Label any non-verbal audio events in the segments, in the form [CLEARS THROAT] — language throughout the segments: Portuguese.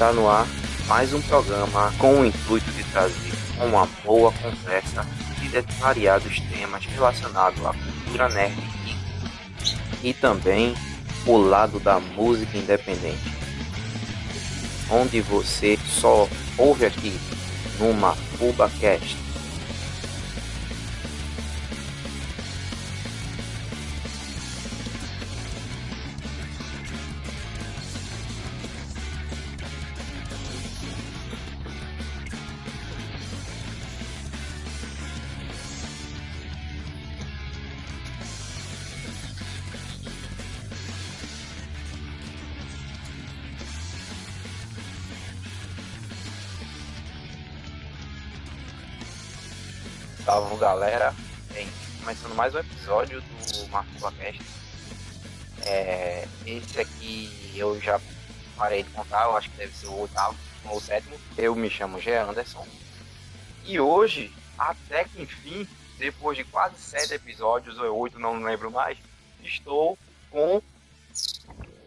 Está no ar mais um programa com o intuito de trazer uma boa conversa de variados temas relacionados à cultura nerd e também o lado da música independente, onde você só ouve aqui numa FubaCast. Salve galera, Bem, começando mais um episódio do Marco Podcast. É, esse aqui eu já parei de contar, eu acho que deve ser o oitavo ou o sétimo. Eu me chamo Gé Anderson. E hoje, até que enfim, depois de quase sete episódios, ou oito, não lembro mais, estou com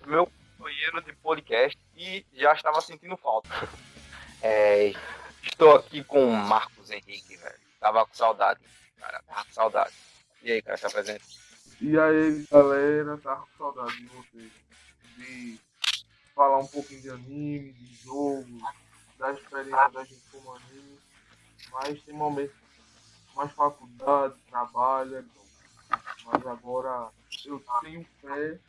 meu companheiro de podcast e já estava sentindo falta. [LAUGHS] É, estou aqui com o Marcos Henrique. Tava com saudade, cara. Tava com saudade. E aí, cara, se apresenta. E aí, galera, tava com saudade de vocês. De falar um pouquinho de anime, de jogo, da experiência da gente como anime. Mas tem momentos mais faculdade, trabalho. Mas agora eu tenho fé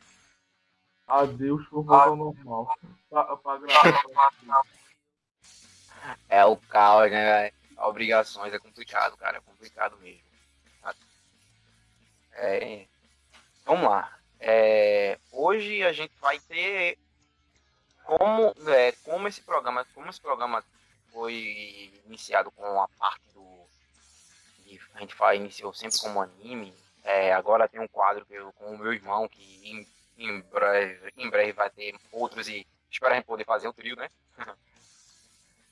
a Deus por volta ao normal. pra, pra gravar. É o caos, né, velho? Obrigações é complicado, cara. É complicado mesmo. É, vamos lá. É, hoje a gente vai ter como, é, como esse programa, como esse programa foi iniciado com a parte do a gente faz, iniciou sempre como anime. É, agora tem um quadro que eu, com o meu irmão que em, em, breve, em breve vai ter outros e espero a gente poder fazer o trio, né? [LAUGHS]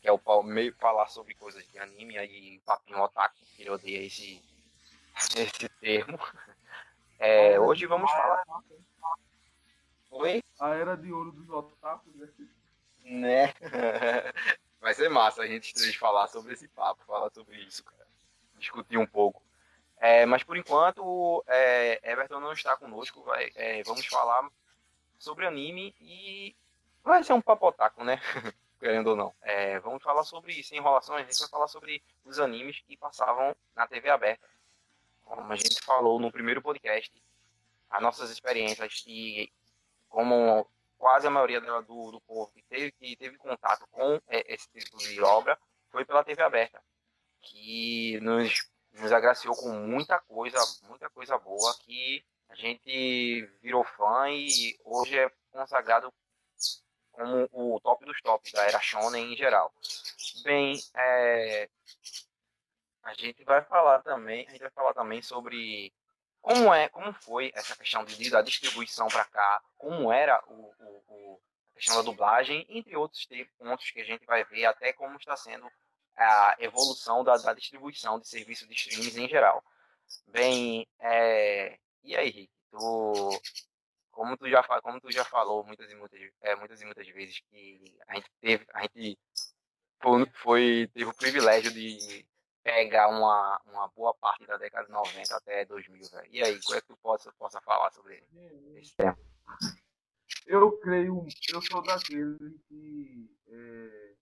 que é o meio falar sobre coisas de anime, aí papinho otaku, que ele odeia esse, [LAUGHS] esse termo. É, hoje vamos falar. Oi? A era de ouro dos otakus, né? Né? [LAUGHS] Vai ser massa a gente falar sobre esse papo, falar sobre isso, cara. Discutir um pouco. É, mas por enquanto, é, Everton não está conosco. Vai, é, vamos falar sobre anime e vai ser um papo otaku, né? [LAUGHS] querendo ou não. É, vamos falar sobre sem enrolações, a gente vai falar sobre os animes que passavam na TV aberta. Como a gente falou no primeiro podcast, as nossas experiências e como quase a maioria do, do povo que teve, que teve contato com é, esse tipo de obra foi pela TV aberta, que nos, nos agraciou com muita coisa, muita coisa boa que a gente virou fã e hoje é consagrado como o top dos tops da era shonen em geral. Bem, é, a gente vai falar também, a gente vai falar também sobre como é, como foi essa questão de, da distribuição para cá, como era o, o, o, a questão da dublagem, entre outros pontos que a gente vai ver até como está sendo a evolução da, da distribuição de serviços de streams em geral. Bem, é, e aí, Rick, tu como tu já, como tu já falou muitas e muitas, é, muitas e muitas vezes que a gente teve, a gente foi, foi teve o privilégio de pegar uma, uma boa parte da década de 90 até 2000, velho. E aí, como é que tu possa, possa falar sobre esse? Eu creio, eu sou daquele que é,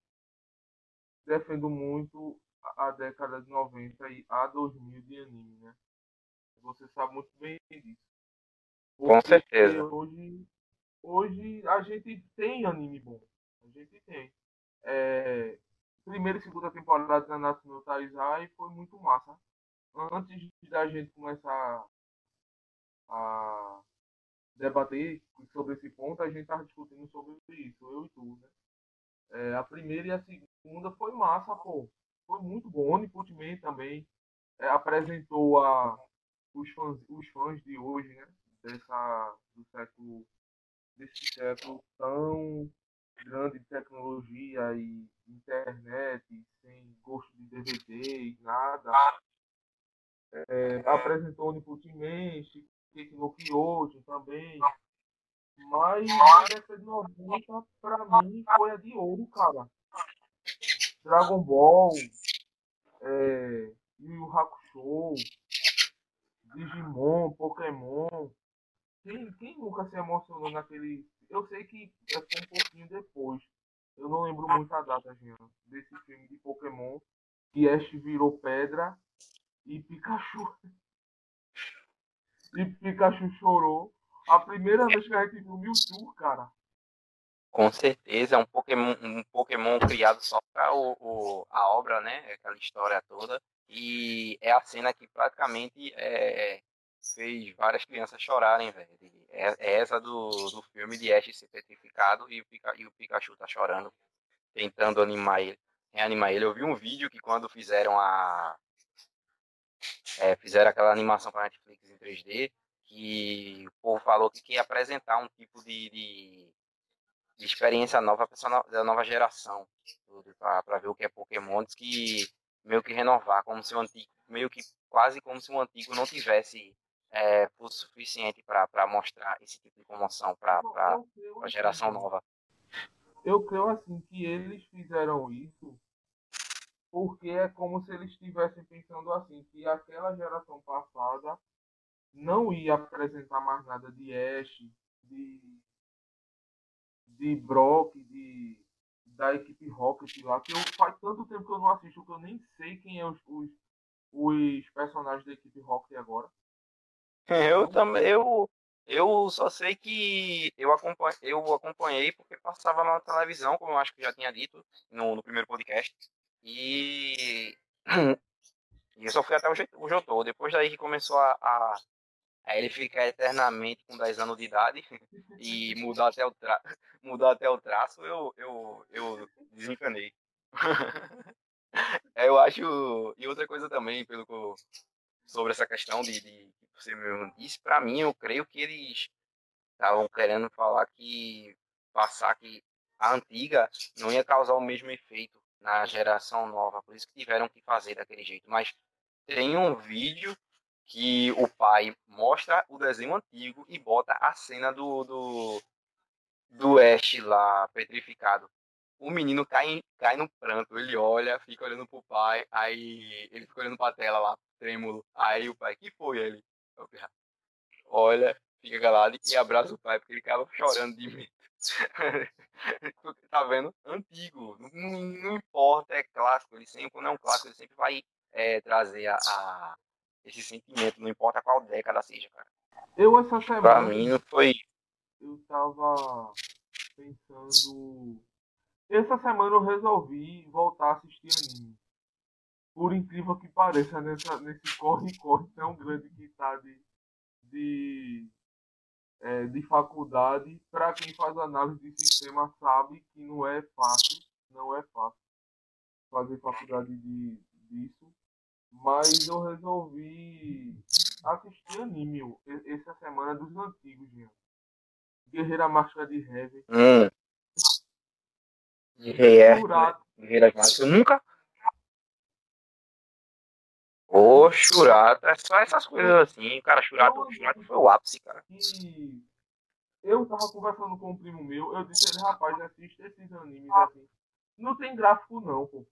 defendo muito a década de 90 e a 2000 de anime, né? Você sabe muito bem disso. Com certeza. Hoje, hoje a gente tem anime bom. A gente tem. É, primeira e segunda temporada da Natsu no Taizai foi muito massa. Antes da gente começar a debater sobre esse ponto, a gente estava discutindo sobre isso, eu e tu, né? É, a primeira e a segunda foi massa, pô. Foi muito bom. Oniput Man também é, apresentou a, os, fãs, os fãs de hoje, né? Dessa, do século, desse século tão grande de tecnologia e internet, sem gosto de DVD e nada. É, apresentou Oniputimmente, Shingeki no Kyojin também, Mas a década de 90, pra mim, foi a de ouro, cara. Dragon Ball, é, Yu Yu Hakusho, Digimon, Pokémon. Quem, quem nunca se emocionou naquele. Eu sei que foi um pouquinho depois. Eu não lembro muito a data, Jean, desse filme de Pokémon. Que Ash virou pedra e Pikachu. [LAUGHS] e Pikachu chorou. A primeira vez que a gente viu Mewtwo, cara. Com certeza, é um Pokémon, um Pokémon criado só para o, o, a obra, né? Aquela história toda. E é a cena que praticamente é, fez várias crianças chorarem, velho. É, é, essa do, do filme de Ash ser petrificado e o, e o Pikachu tá chorando, tentando animar ele, reanimar ele. Eu vi um vídeo que quando fizeram a. É, fizeram aquela animação para Netflix em 3D, que o povo falou que ia apresentar um tipo de, de, de experiência nova da nova geração, para ver o que é Pokémon, que meio que renovar, como se o antigo, meio que quase como se o antigo não tivesse é, o suficiente para mostrar esse tipo de comoção para a geração assim, nova. Eu creio assim que eles fizeram isso porque é como se eles estivessem pensando assim, que aquela geração passada não ia apresentar mais nada de Ash, de, de Brock, de, da equipe Rocket lá, que eu, faz tanto tempo que eu não assisto que eu nem sei quem é os, os, os personagens da equipe Rocket agora. Eu também, eu, eu só sei que eu, acompanhei, eu acompanhei porque passava na televisão, como eu acho que já tinha dito no, no primeiro podcast. E, [CLEARS THROAT] e eu só fui até o, o Jotô. Depois daí que começou a, a, a, ele ficar eternamente com 10 anos de idade [LAUGHS] e mudar até o, tra, [LAUGHS] mudar até o traço, eu, eu, eu desencanei. [LAUGHS] eu acho. E outra coisa também, pelo que eu, sobre essa questão de, de você mesmo disse, para mim, eu creio que eles estavam querendo falar que passar que a antiga não ia causar o mesmo efeito na geração nova, por isso que tiveram que fazer daquele jeito. Mas tem um vídeo que o pai mostra o desenho antigo e bota a cena do, do, do Ash lá petrificado. O menino cai, cai no pranto, ele olha, fica olhando pro pai, aí ele fica olhando pra tela lá, trêmulo. Aí o pai, que foi ele? Olha, fica calado e abraça o pai, porque ele acaba chorando de medo. [LAUGHS] tá vendo? Antigo. Não, não, importa, é clássico. Ele sempre, quando é um clássico, ele sempre vai é, trazer a, a, esse sentimento, não importa qual década seja, cara. Eu essa semana. Pra mim não foi. Eu tava pensando. Essa semana eu resolvi voltar a assistir anime. Por incrível que pareça, nessa, nesse corre-corre tão grande que tá de, de é, de faculdade, para quem faz análise de sistema sabe que não é fácil, não é fácil fazer faculdade de, disso, mas eu resolvi assistir anime essa semana dos antigos, Jean. Guerreira Máscara de Heaven. Hum. Guerreira Máscara. Nunca, Ô, Churato, é só essas coisas assim, cara. Churato, Churato foi o ápice, cara. E eu tava conversando com um primo meu, eu disse ele, rapaz, assiste esses animes assim. Não tem gráfico não, pô.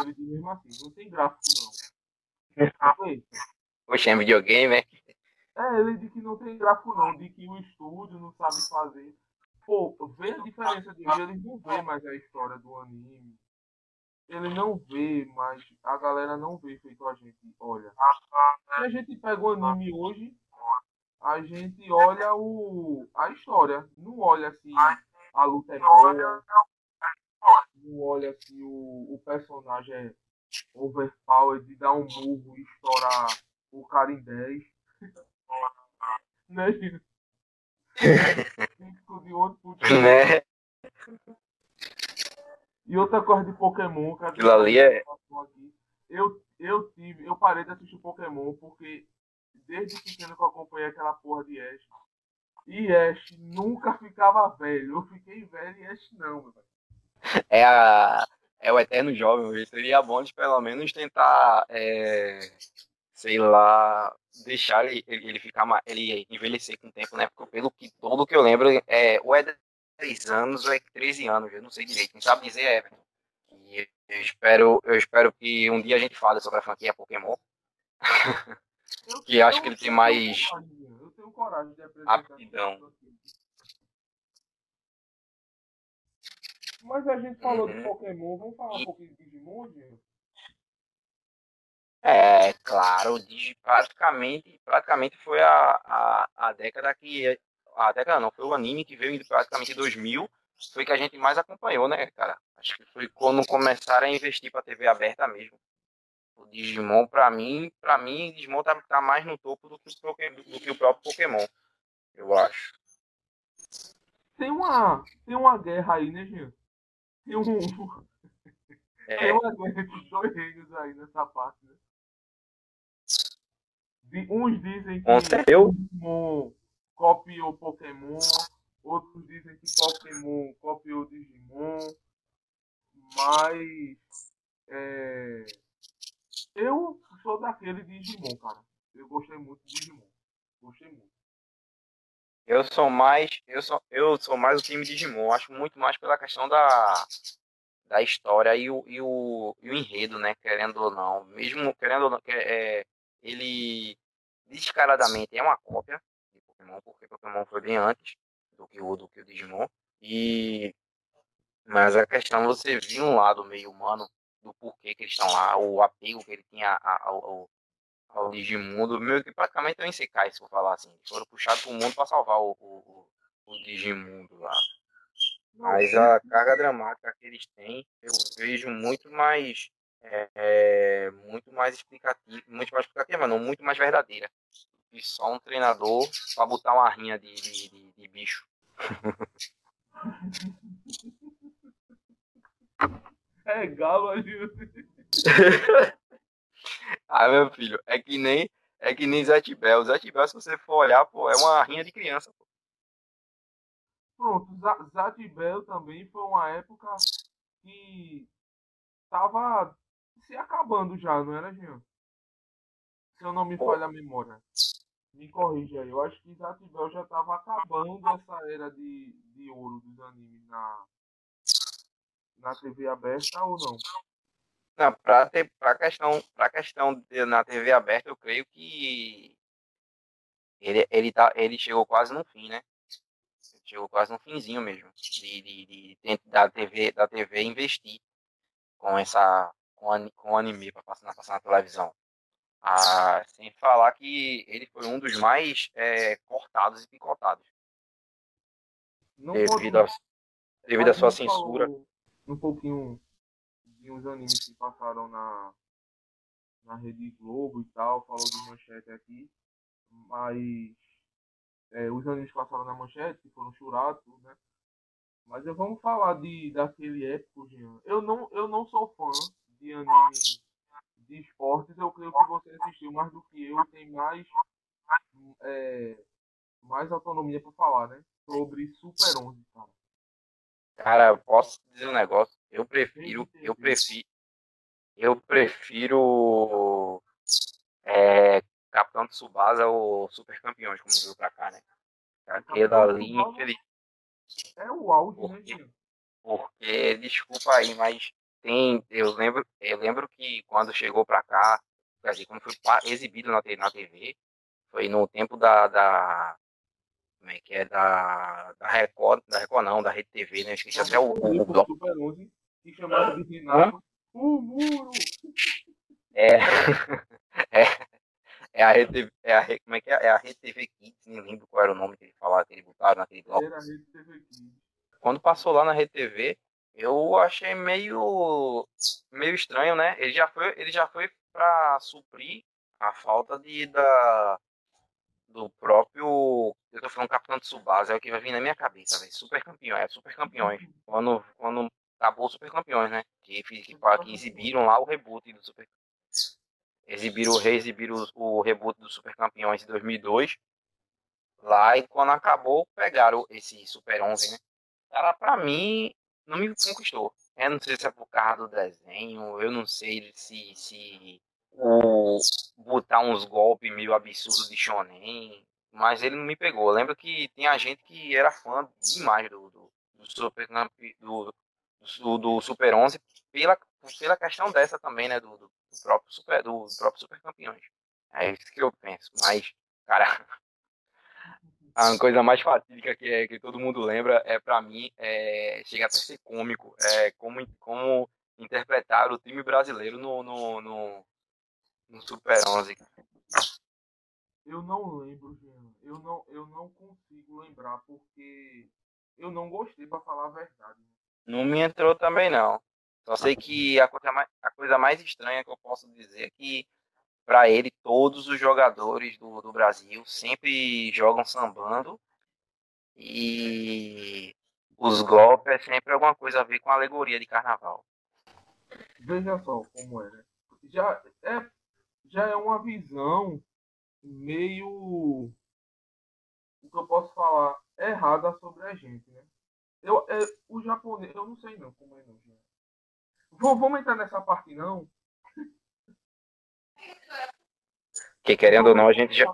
Ele disse mesmo assim, não tem gráfico não. [LAUGHS] Poxa, é videogame, é? É, ele disse que não tem gráfico não, de que o estúdio não sabe fazer. Pô, vê a diferença de eles não vê mais a história do anime ele não vê, mas a galera não vê feito a gente olha. Se a gente pega o anime hoje, a gente olha o, a história. Não olha se a luta é boa, não olha se o, o personagem é overpower de dar um murro e estourar o cara em 10. [LAUGHS] né, [LAUGHS] de outro [LAUGHS] né? E outra coisa de Pokémon, cara. Aquilo ali é. Eu, eu tive, eu parei de assistir Pokémon porque desde pequeno que eu acompanhei aquela porra de Ash. E Ash nunca ficava velho. Eu fiquei velho e Ash não, meu É a. É o eterno jovem, seria bom de pelo menos tentar é, sei lá, deixar ele, ele ficar ele envelhecer com o tempo, né? Porque pelo que todo que eu lembro, é, ou é 10 anos ou é 13 anos, eu não sei direito, não sabe dizer é. E eu espero, eu espero que um dia a gente fale sobre a franquia Pokémon. [LAUGHS] que acho que ele tem mais eu tenho coragem de aptidão. Mas a gente falou uhum. de Pokémon, vamos falar e... um pouquinho de Digimon, gente? É, claro, praticamente, praticamente foi a, a, a década que. A década não, foi o anime que veio praticamente em 2000, foi que a gente mais acompanhou, né, cara? Acho que foi quando começaram a investir pra TV aberta mesmo. O Digimon, pra mim, pra mim, Digimon tá, tá mais no topo do que, o, do que o próprio Pokémon, eu acho. Tem uma, tem uma guerra aí, né, Gil? Tem um. [LAUGHS] É. Tem uma guerra entre os dois reinos aí nessa parte, né? Uns dizem que eu? Digimon copiou Pokémon, outros dizem que Pokémon copiou Digimon, mas é, eu sou daquele Digimon, cara. Eu gostei muito de Digimon. Gostei muito. Eu sou mais, eu sou, eu sou mais o time Digimon. Acho muito mais pela questão da, da história e o, e o, e o enredo, né? Querendo ou não, mesmo querendo ou não, é, ele descaradamente é uma cópia de Pokémon, porque Pokémon foi bem antes do que o, do que o Digimon. E mas a questão você viu um lado meio humano do porquê que eles estão lá, o apego que ele tinha ao, ao, ao Digimundo, meio que praticamente é um Isekai, se for falar assim. Eles foram puxados pro mundo para salvar o, o, o Digimundo lá. Mas a carga dramática que eles têm, eu vejo muito mais é, muito mais explicativa, muito mais explicativa, mas não muito mais verdadeira. E só um treinador para botar uma rinha de, de, de, de bicho. [LAUGHS] É galo ali. [LAUGHS] ah, meu filho, é que nem é que nem Zé Tibel. Zé Tibel, se você for olhar, pô, é uma rinha de criança. Pô. Pronto, Zatibel também foi uma época que tava se acabando já, não era, Jean? Se eu não me falha a memória. Me corrija aí. Eu acho que Zatibel já tava acabando essa era de, de ouro dos animes na, na TV aberta ou não? Não, para ter para questão, para questão de, na TV aberta, eu creio que ele ele tá ele chegou quase no fim, né? chegou quase no finzinho mesmo de, de, de, da TV da TV investir com essa com, com anime para passar, passar na televisão. Ah, sem falar que ele foi um dos mais é, cortados e picotados. Não devido, a, devido à sua censura. Um pouquinho de uns animes que passaram na, na Rede Globo e tal, falou de manchete aqui, mas é, os animes que passaram na manchete, que foram churados, né? Mas vamos falar de, daquele épico, Jean. Eu não, eu não sou fã de anime de esportes, eu creio que você assistiu mais do que eu, tem mais, é, mais autonomia para falar, né? Sobre Super 11, cara. Cara, posso dizer um negócio? Eu prefiro, eu prefiro, eu prefiro é, Capitão Tsubasa ou Super Campeões, como veio pra cá, né? Aquele ali, infeliz... É o porque, né, Porque, desculpa aí, mas tem, eu lembro, eu lembro que quando chegou para cá, quer dizer, quando foi exibido na, na TV, foi no tempo da, da como é que é, da, da Record, da Record não, da Rede TV, né, esqueci até o, o, o bloco. Super 11, que chamava de Renato, o muro! É, [LAUGHS] é, é a Rede, é a, como é que é, é a Rede TV Kids, nem lembro qual era o nome que ele falava, que ele botaram naquele bloco. Era a Rede TV Kids. Quando passou lá na Rede TV, eu achei meio meio estranho, né? Ele já foi, ele já foi para suprir a falta de da do próprio, eu tô falando Capitão de Subasa, é o que vai vir na minha cabeça, velho. Super campeão, é super campeões. Quando quando acabou Super Campeões, né? Que, que, que exibiram lá o reboot do Super exibiram, reexibiram o, o reboot do Super Campeões em 2002. Lá e quando acabou, pegaram esse Super 11, né? Cara, pra mim, não me conquistou. Eu não sei se é por causa do desenho, eu não sei se, se o, botar uns golpes meio absurdos de shonen, mas ele não me pegou. Eu lembro que tinha gente que era fã demais do, do, do Super do, do, do, Super 11 pela, pela questão dessa também, né, do, do próprio Super do próprio Super Campeões. É isso que eu penso. Mas, cara, a coisa mais fatídica que, é, que todo mundo lembra é para mim é, chega até a ser cômico, é como como interpretar o time brasileiro no, no, no, no Super 11. Eu não lembro, Jean. Eu não, eu não consigo lembrar porque eu não gostei para falar a verdade. Não me entrou também não. Só sei que a coisa mais, a coisa mais estranha que eu posso dizer é que para ele todos os jogadores do, do Brasil sempre jogam sambando e os golpes é sempre alguma coisa a ver com a alegoria de carnaval. Veja só como é, né? Já é, já é uma visão meio. O que eu posso falar? Errada sobre a gente, né? Eu, é, o japonês, eu não sei não como é não, gente. Vamos entrar nessa parte não. Que querendo ou não, a gente já.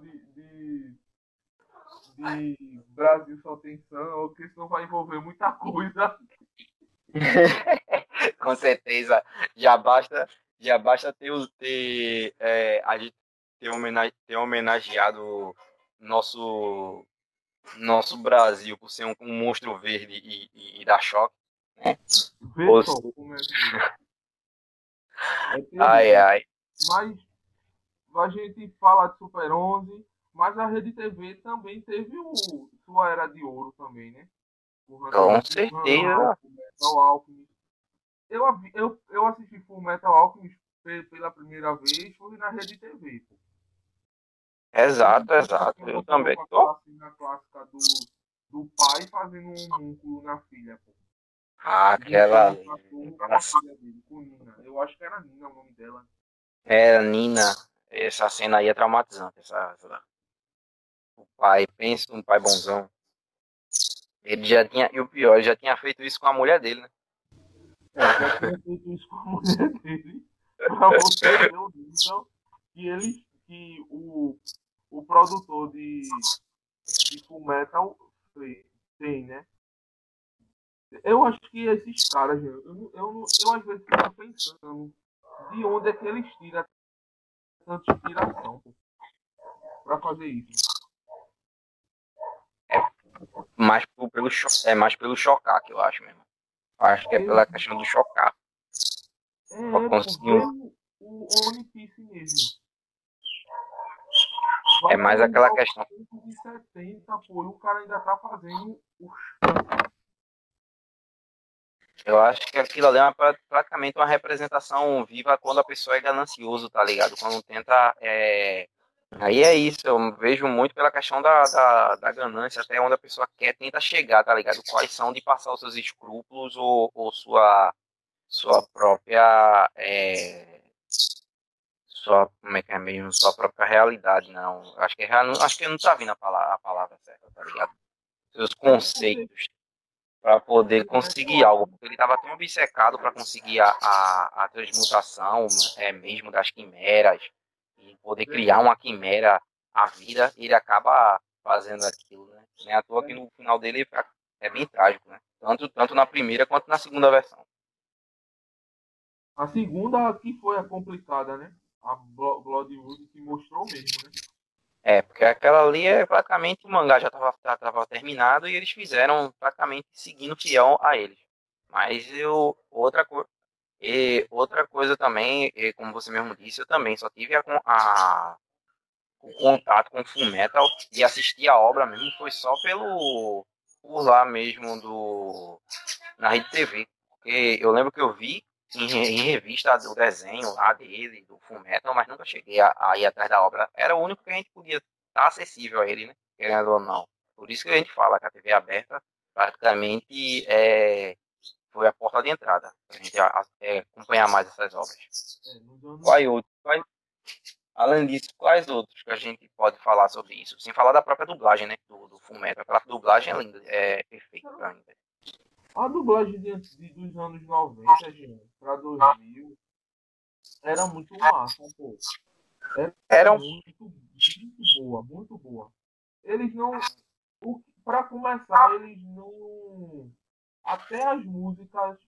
De, de, de Brasil só tem samba, porque senão vai envolver muita coisa. [LAUGHS] Com certeza. Já basta, já basta ter, ter é, a gente ter, homenage, ter homenageado nosso nosso Brasil por ser um, um monstro verde e, e, e dar choque. Né? Ou... é que... é [LAUGHS] ai, ai. Mas a gente fala de Super 11, mas a Rede TV também teve o, sua era de ouro também, né? Com certeza. Metal Alchemist. Eu, eu, eu assisti Full Metal Alchemist pela primeira vez, foi na Rede TV. Pô. Exato, exato. Eu também. A cena clássica do, do pai fazendo um múnculo na filha, pô. Ah, aquela. Eu acho que era Nina o nome dela. Era Nina. Essa cena aí é traumatizante. Essa, essa... O pai, pensa um pai bonzão. Ele já tinha, e o pior, ele já tinha feito isso com a mulher dele, né? É, já tinha feito isso com a mulher dele. [LAUGHS] Pra você ver o nível que ele, que o, o produtor de, de Full Metal tem, né? Eu acho que esses caras, eu, eu, eu, eu às vezes fico pensando de onde é que eles tiram tanta inspiração para fazer isso. É mais pelo, é mais pelo chocar que eu acho mesmo. Eu acho que é pela questão do chocar. É, conseguir... o, o One Piece mesmo. Vai é mais aquela questão. De 70, pô, o cara ainda tá fazendo Eu acho que aquilo ali é uma, praticamente uma representação viva quando a pessoa é ganancioso, tá ligado? Quando tenta. É... Aí é isso, eu vejo muito pela questão da, da, da, ganância, até onde a pessoa quer, tenta chegar, tá ligado? Quais são de passar os seus escrúpulos ou, ou sua, sua própria. É sua, como é que é mesmo, sua própria realidade, não. Acho que, é, acho que não tá vindo a palavra, a palavra certa, tá ligado? Seus conceitos para poder conseguir algo, porque ele estava tão obcecado para conseguir a, a, a, transmutação é, mesmo das quimeras e poder criar uma quimera à vida, ele acaba fazendo aquilo, né? Nem à toa que no final dele é bem trágico, né? Tanto, tanto na primeira quanto na segunda versão. A segunda que foi a complicada, né? a Bloodwood que mostrou mesmo, né? É, porque aquela ali é praticamente o mangá já estava terminado e eles fizeram praticamente seguindo fiel a eles. Mas eu outra coisa e outra coisa também, como você mesmo disse, eu também só tive a, a o contato com o Full Metal e assistir a obra mesmo foi só pelo por lá mesmo do na rede TV. Porque eu lembro que eu vi em, em, revista do desenho lá dele, do Fullmetal, mas nunca cheguei a, a, ir atrás da obra. Era o único que a gente podia estar acessível a ele, né? Querendo ou não. Por isso que a gente fala que a TV aberta praticamente é, foi a porta de entrada para a gente é, acompanhar mais essas obras. É, quais outros? Quais, além disso, quais outros que a gente pode falar sobre isso? Sem falar da própria dublagem, né? Do, do Fullmetal. Aquela dublagem é linda, é perfeita ainda. A dublagem de, de, dos anos 90, gente, pra 2000. era muito massa, pô. Era, Era um- muito, muito boa, muito boa. Eles não. O, pra começar, eles não. Até as músicas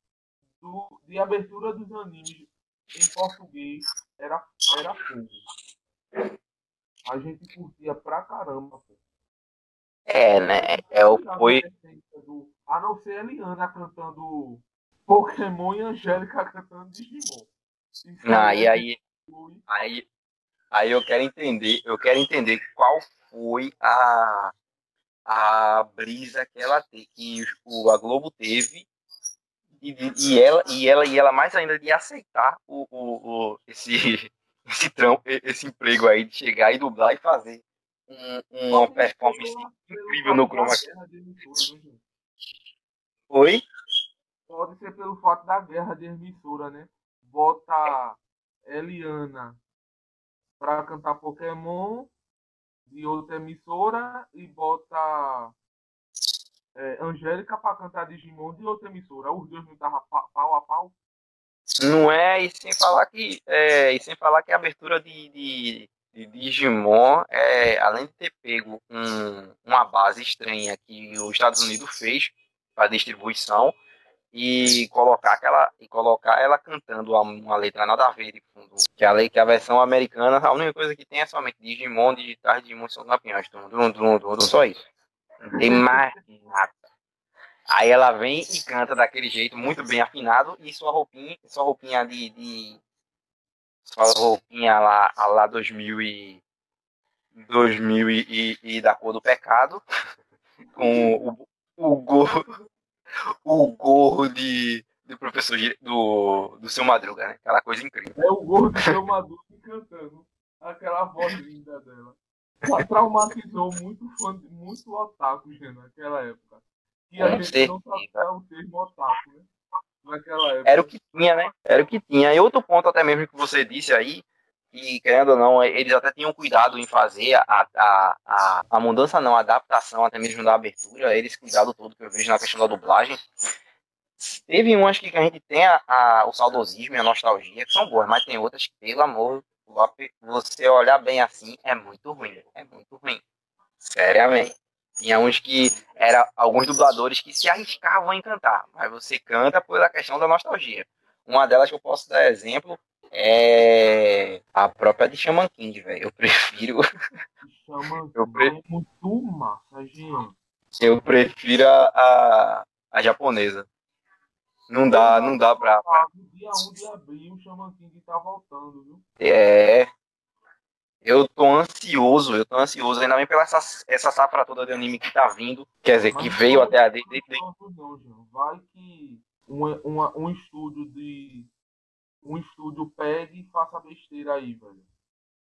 do, de abertura dos animes em português era, era fogo. A gente curtia pra caramba, pô. É, né? É, o- foi, do- A não ser a Eliana cantando Pokémon e a Angélica cantando Digimon. Aí e é aí, foi- aí, aí eu quero entender, eu quero entender qual foi a, a brisa que ela teve, que o, a Globo teve e, e ela e ela e ela mais ainda de aceitar o, o, o- esse [LAUGHS] esse trampo, esse emprego aí de chegar e dublar e fazer um- uma performance incrível no chroma key. Guerra de emissora, né, gente? Oi? Pode ser pelo fato da guerra de emissora, né? Bota Eliana pra cantar Pokémon de outra emissora e bota é, Angélica pra cantar Digimon de outra emissora. Os dois não estavam pau a pau. Não é, e sem falar que, é, e sem falar que a abertura de, de, de Digimon, é, além de ter pego um- uma base estranha que os Estados Unidos fez para distribuição e colocar aquela e colocar ela cantando uma, uma letra nada a ver de fundo, que a, lei- que a versão americana, a única coisa que tem é somente Digimon, digitais, Digimon são campeões, dum, dum, dum, dum, só isso. Não tem mais nada. Aí ela vem e canta daquele jeito, muito bem afinado, e sua roupinha, sua roupinha de. de sua roupinha lá, lá 2000 e. 2000 e, e, e da cor do pecado, [LAUGHS] com o, o gorro. [LAUGHS] O gorro de. Do professor do, do seu Madruga, né? Aquela coisa incrível. É o gordo do seu Maduro [LAUGHS] cantando aquela voz linda dela. Tra- Traumatizou muito fã, muito otaku, gente, naquela época. E a gente não o termo otaku, né? Naquela época. Era o que tinha, né? Era o que tinha. E outro ponto até mesmo que você disse aí, que querendo ou não, eles até tinham cuidado em fazer a, a, a, a mudança, não, a adaptação até mesmo da abertura, eles cuidado todo que eu vejo na questão da dublagem. Teve umas que a gente tem a, a- o saudosismo e a nostalgia, que são boas, mas tem outras que, pelo amor, você olhar bem assim, é muito ruim. É muito ruim. Seriamente. Tinha uns que era alguns dubladores que se arriscavam em cantar, mas você canta pela questão da nostalgia. Uma delas que eu posso dar exemplo é a própria de Shaman King, velho. Eu [LAUGHS] prefiro, Chama Eu pre- é muito massa, gente. eu prefiro a, a, a japonesa. Não dá, não dá pra, pra- dia 1 de abril, o Shaman King tá voltando, viu? É. Eu tô ansioso, eu tô ansioso, ainda bem pela essa, essa safra toda de anime que tá vindo. Quer dizer, que Mas veio não até a. Não, não. Vai que um, uma- um estúdio de. Um estúdio pegue e faça besteira aí, velho.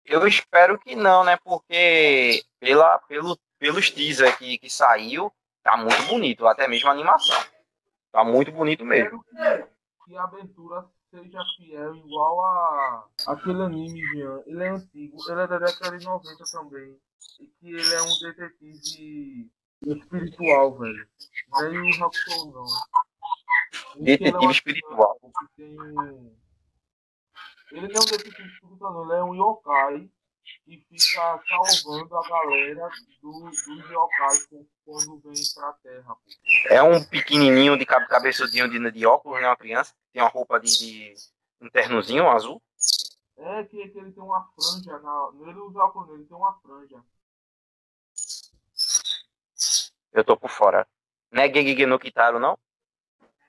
Eu espero que não, né? Porque pela, pelo, pelos teaser que, que saiu, tá muito bonito, até mesmo a animação. Tá muito bonito mesmo. Espero que, que a abertura seja fiel igual a aquele anime, Jean. Ele é antigo, ele é da década de 90 também. E que ele é um detetive espiritual, velho. É o Hakusho, não. É Detetive uma espiritual. que tem um- Ele não é um detetive espiritual, não. Ele é um yokai que fica salvando a galera do, dos yokais quando vem pra terra. pô. É um pequenininho de cabe- cabeçudinho de, de óculos, né? Uma criança. Tem uma roupa de, de um ternozinho azul. É que, que ele tem uma franja na. Ele usa óculos, ele tem uma franja. Eu tô por fora. Não é Gegege no Kitaro, não?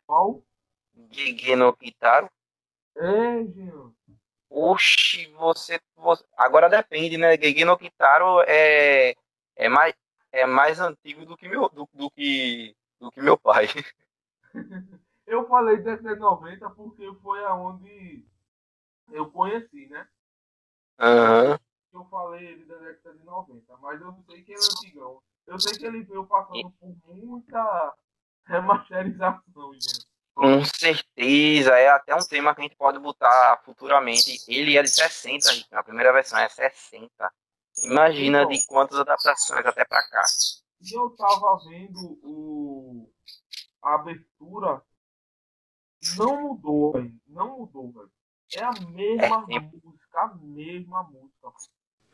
Qual? Gegege no Kitaro? É, Jean. Oxi, você, você. Agora depende, né? Gegege no Kitaro é, é, mais, é mais antigo do que meu, do, do que, do que meu pai. [LAUGHS] Eu falei década de 90 porque foi aonde eu conheci, né? Aham. Eu falei ele da década de 90, mas eu sei que ele é antigão. Eu sei que ele veio passando por muita remasterização, gente. Com certeza, é até um tema que a gente pode botar futuramente. Ele é de 60, Rick, a primeira versão é 60. Imagina de quantas adaptações até pra cá. E eu tava vendo o a abertura não mudou, velho. Não mudou, velho. É a mesma é música, a mesma música.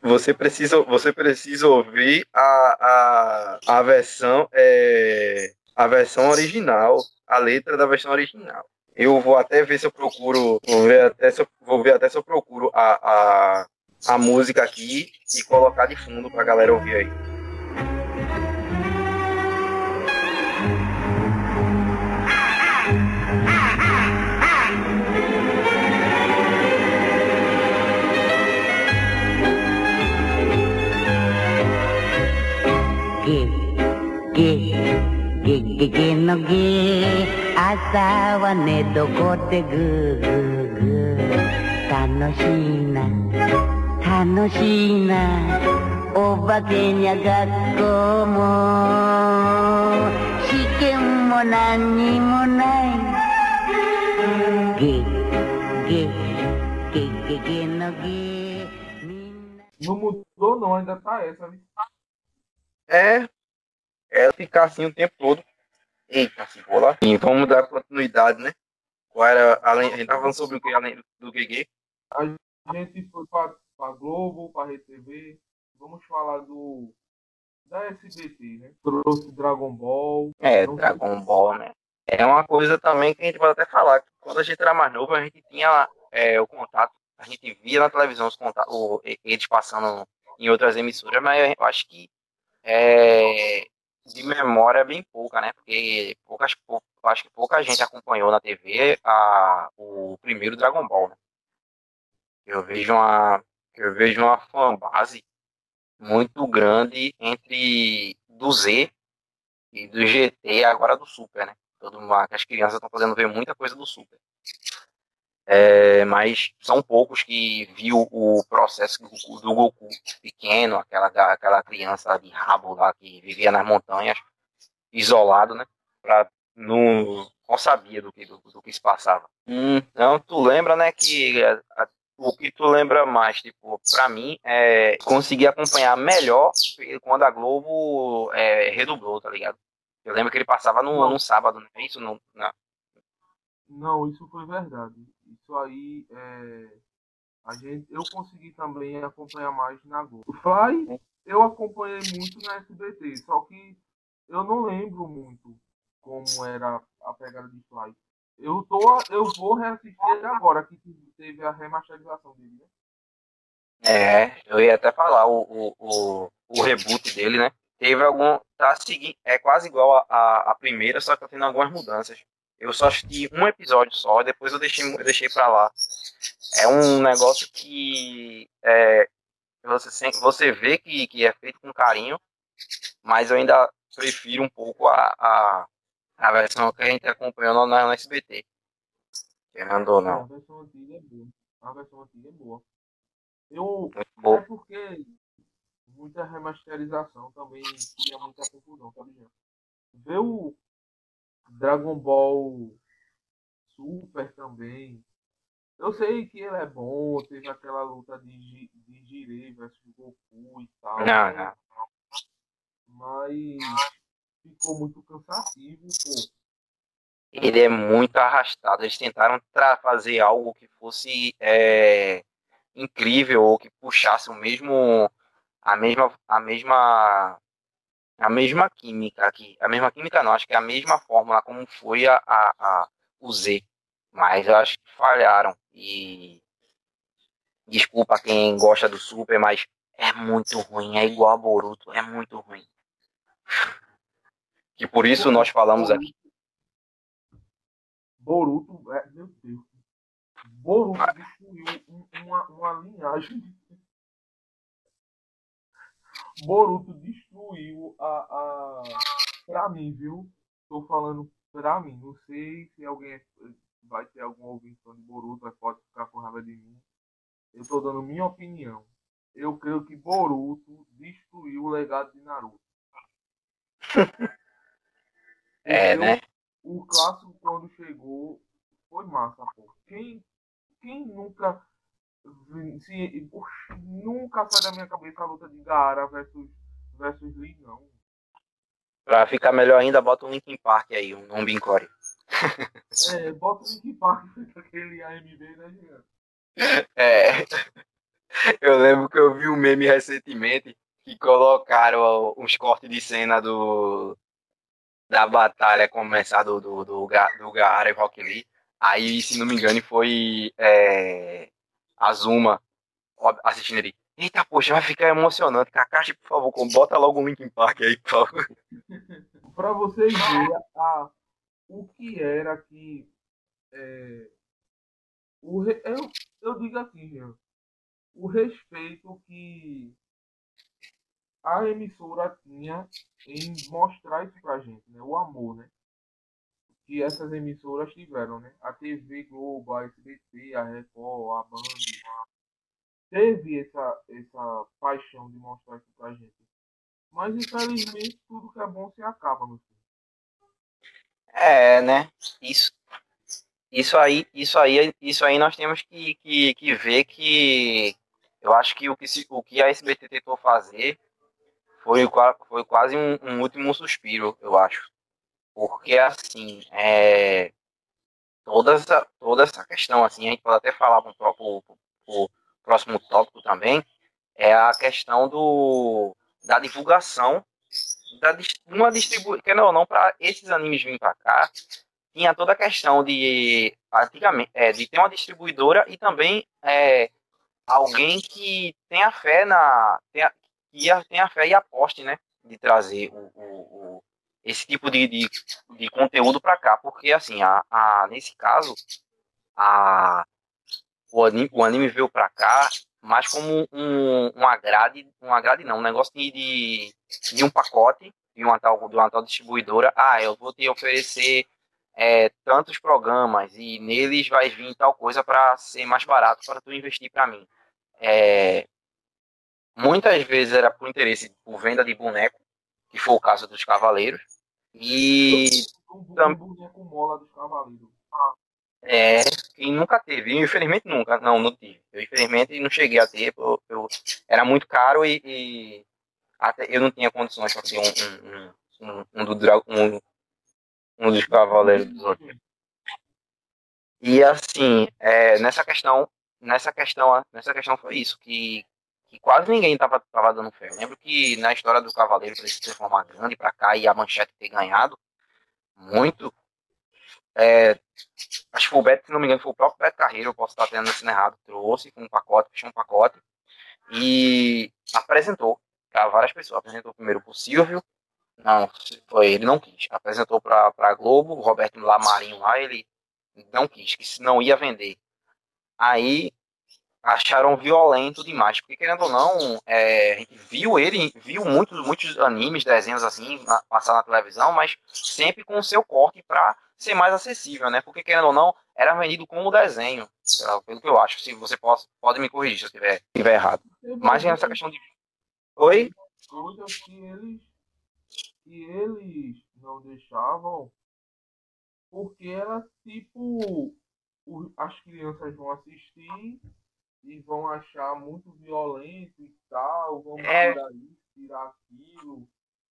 Você precisa, você precisa ouvir a, a, a versão é, a versão original, a letra da versão original. Eu vou até ver se eu procuro, vou ver até se eu, vou ver até se eu procuro a, a, a música aqui e colocar de fundo pra galera ouvir aí. Ge ge ge no ge 朝は寝床でぐーぐーぐー楽しいな楽しいなお化けにゃ学校も試験も何にもないゲゲゲゲゲのゲ Não mudou não, ainda tá essa. É, ela ficar assim o tempo todo. Eita, se lá. E vamos dar continuidade, né? Qual era, além, a gente tava falando sobre o que além do GG? A gente foi pra, pra Globo, pra RTV. Vamos falar do. Da SBT, né? Trouxe Dragon Ball. É, Dragon sei. Ball, né? É uma coisa também que a gente pode até falar. Que quando a gente era mais novo, a gente tinha é, o contato. A gente via na televisão os contatos, eles passando em outras emissoras, mas eu acho que é, de memória bem pouca, né? Porque poucas, pou, acho que pouca gente acompanhou na TV a, o primeiro Dragon Ball, né? Eu vejo uma, eu vejo uma fanbase muito grande entre do Z e do GT agora do Super, né? Todo mundo, as crianças estão fazendo ver muita coisa do Super. É, mas são poucos que viu o processo do Goku pequeno, aquela, aquela criança de rabo lá que vivia nas montanhas, isolado, né? Pra, não, não sabia do que, do, do que se passava. Então, tu lembra, né, que a, a, o que tu lembra mais, tipo, pra mim, é conseguir acompanhar melhor quando a Globo é, redublou, tá ligado? Eu lembro que ele passava no, no sábado, não é isso? No, não. não, isso foi verdade isso aí é, a gente, eu consegui também acompanhar mais na Globo. Fly eu acompanhei muito na SBT, só que eu não lembro muito como era a pegada de Fly. Eu, tô, eu vou reassistir agora que teve a remasterização dele, né? É, eu ia até falar o, o, o, o reboot dele, né? Teve algum. Tá seguindo. É quase igual a, a, a primeira, só que tá tendo algumas mudanças. Eu só assisti um episódio só, depois eu deixei, eu deixei pra lá. É um negócio que é, você, você vê que, que é feito com carinho, mas eu ainda prefiro um pouco a, a, a versão que a gente acompanhou na, na SBT. Querendo ou não. A versão antiga é boa. A versão antiga é boa. Eu. É porque muita remasterização também tinha muita confusão, tá ligado? Ver o, Dragon Ball Super também. Eu sei que ele é bom, teve aquela luta de, de Jirei versus Goku e tal. Não, não. Mas ficou muito cansativo, pô. Ele é muito arrastado. Eles tentaram fazer algo que fosse é, incrível ou que puxasse o mesmo a mesma a mesma a mesma química aqui. A mesma química não, acho que é a mesma fórmula como foi a, a, a o Z. Mas eu acho que falharam. E desculpa quem gosta do Super, mas é muito ruim. É igual a Boruto, é muito ruim. Que por isso nós falamos aqui. Boruto, é, meu Deus. Boruto destruiu uma, uma linhagem Boruto destruiu a, a. Pra mim, viu? Tô falando pra mim. Não sei se alguém vai ter algum ouvinte de Boruto, pode ficar com raiva de mim. Eu tô dando minha opinião. Eu creio que Boruto destruiu o legado de Naruto. [LAUGHS] é, né? O clássico quando chegou foi massa, pô. Quem, quem nunca se, oxe, nunca sai da minha cabeça a luta de Gaara versus, versus Lee, não. Pra ficar melhor ainda, bota um Linkin Park aí, um, um Bincore. é, bota um Linkin Park [LAUGHS] aquele AMV, né, Jean? É. Eu lembro que eu vi um meme recentemente que colocaram uns cortes de cena do da batalha começar do, do, do, do Gaara e Rock Lee. Aí, se não me engano, foi é, Azuma assistindo ele. Eita, poxa, vai ficar emocionante. Kakashi, por favor, bota logo um Linkin Park aí, por favor. [LAUGHS] pra vocês verem o que era que. É, o, eu, eu digo assim, Jean, o respeito que a emissora tinha em mostrar isso pra gente, né? O amor, né? Que essas emissoras tiveram, né? A TV Globo, a SBT, a Record, a Band, teve essa, essa paixão de mostrar isso pra gente. Mas infelizmente tudo que é bom se acaba no fim. É, né? Isso. Isso aí, isso aí, isso aí nós temos que, que, que ver que eu acho que o que, se, o que a SBT tentou fazer foi, foi quase um, um último suspiro, eu acho. Porque assim, é, toda, essa, toda essa questão, assim, a gente pode até falar para o próximo tópico também, é a questão do, da divulgação, da, uma distribuição, quer ou não, para esses animes virem para cá, tinha toda a questão de, antigamente, é, de ter uma distribuidora e também é, alguém que tenha fé na. Tenha, que tenha fé e aposte, né? De trazer o, o, esse tipo de, de, de conteúdo para cá. Porque, assim, a, a, nesse caso, a, o anime, o anime veio para cá mais como um, um agrade, um agrade não, um negócio de, de, de um pacote de uma, tal, de uma tal distribuidora. Ah, eu vou te oferecer é, tantos programas e neles vai vir tal coisa para ser mais barato para tu investir para mim. É, muitas vezes era por interesse por venda de boneco, que foi o caso dos Cavaleiros. E. Dos Cavaleiros. É, e nunca teve, infelizmente nunca, não, não tive. Eu infelizmente não cheguei a ter, eu, eu era muito caro e, e, até eu não tinha condições para ter um, um, um, um, do, um, um dos cavaleiros dos outros. E assim, é, nessa questão, nessa questão, nessa questão foi isso, que, que quase ninguém tava, tava dando fé. Eu lembro que na história do Cavaleiro, para ele se formar grande para cá e a manchete ter ganhado muito, é, acho que foi o Beto, se não me engano, foi o próprio Beto Carreiro, eu posso estar tendo esse errado, trouxe com um pacote, fechou um pacote e apresentou para várias pessoas. Apresentou primeiro para Silvio, não, foi ele não quis. Apresentou para a Globo, o Roberto Lamarinho lá, ele não quis, que não ia vender. Aí acharam violento demais, porque querendo ou não, é, a gente viu ele, viu muitos, muitos animes, desenhos assim, na, passar na televisão, mas sempre com o seu corte para ser mais acessível, né? Porque querendo ou não, era vendido como desenho, pelo que eu acho. Se você pode, pode me corrigir se eu estiver, estiver errado. Mas essa questão de. Oi? Coisas que eles, que eles não deixavam, porque era tipo. As crianças vão assistir e vão achar muito violento e tal, vão é... tirar isso, tirar aquilo,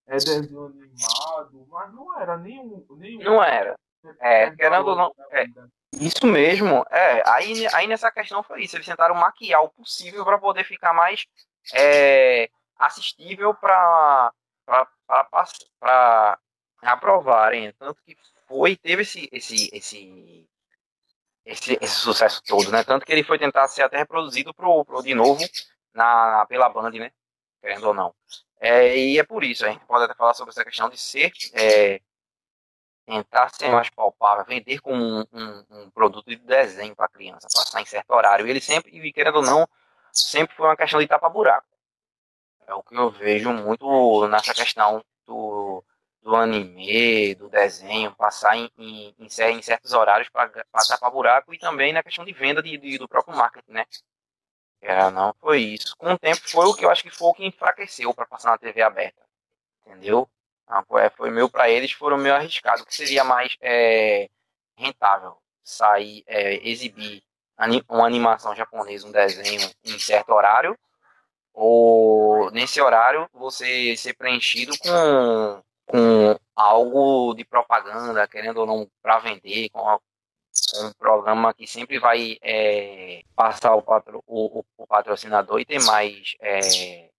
é desenho animado, mas não era nenhum. nenhum não era. É, querendo ou não. É, isso mesmo. É, aí, aí nessa questão foi isso. Eles tentaram maquiar o possível para poder ficar mais é, assistível para aprovarem. Tanto que foi, teve esse, esse, esse esse, esse sucesso todo, né? Tanto que ele foi tentar ser até reproduzido pro, pro de novo na, pela Band, né? Querendo ou não. É, e é por isso, a gente pode até falar sobre essa questão de ser, é, tentar ser mais palpável, vender como um, um, um produto de desenho para criança, passar em certo horário. E ele sempre, e querendo ou não, sempre foi uma questão de tapa-buraco. É o que eu vejo muito nessa questão do, do anime, do desenho, passar em, em, em certos horários para tapar buraco e também na questão de venda de, de, do próprio marketing, né? É, não foi isso. Com o tempo foi o que eu acho que foi o que enfraqueceu para passar na TV aberta, entendeu? Ah, foi meu para eles, foram meio arriscado, que seria mais é, rentável sair, é, exibir uma animação japonesa, um desenho em certo horário, ou nesse horário você ser preenchido com com algo de propaganda, querendo ou não, para vender, com um programa que sempre vai é, passar o, patro, o, o, patrocinador e ter mais é,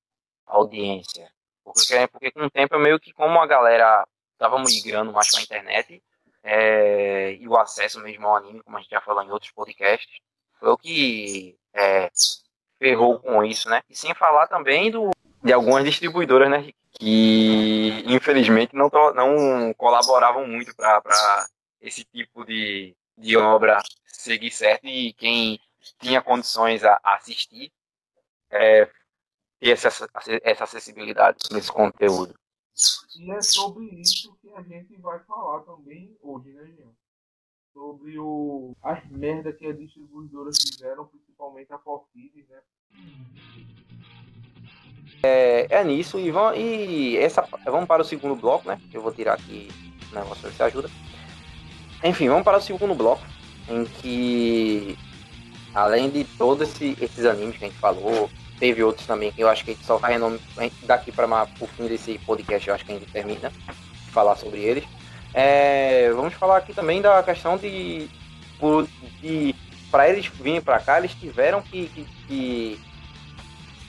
audiência. Porque, porque com o tempo, meio que como a galera estava migrando mais para a internet é, e o acesso mesmo ao anime, como a gente já falou em outros podcasts, foi o que é, ferrou com isso, né? E sem falar também do, de algumas distribuidoras, né? Que infelizmente não, não colaboravam muito para esse tipo de, de obra seguir certo e quem tinha condições a, assistir é, ter essa, essa acessibilidade nesse conteúdo. E é sobre isso que a gente vai falar também hoje, né, Jean? Sobre o, as merdas que as distribuidoras fizeram, principalmente a Forfides, né? É, é nisso, e, vamos, e essa, vamos para o segundo bloco, né? Eu vou tirar aqui o negócio se ajuda. Enfim, vamos para o segundo bloco, em que, além de todos esse, esses animes que a gente falou, teve outros também que eu acho que a gente só vai renome, daqui para o fim desse podcast, eu acho que a gente termina de falar sobre eles. É, vamos falar aqui também da questão de, de para eles virem para cá, eles tiveram que, que, que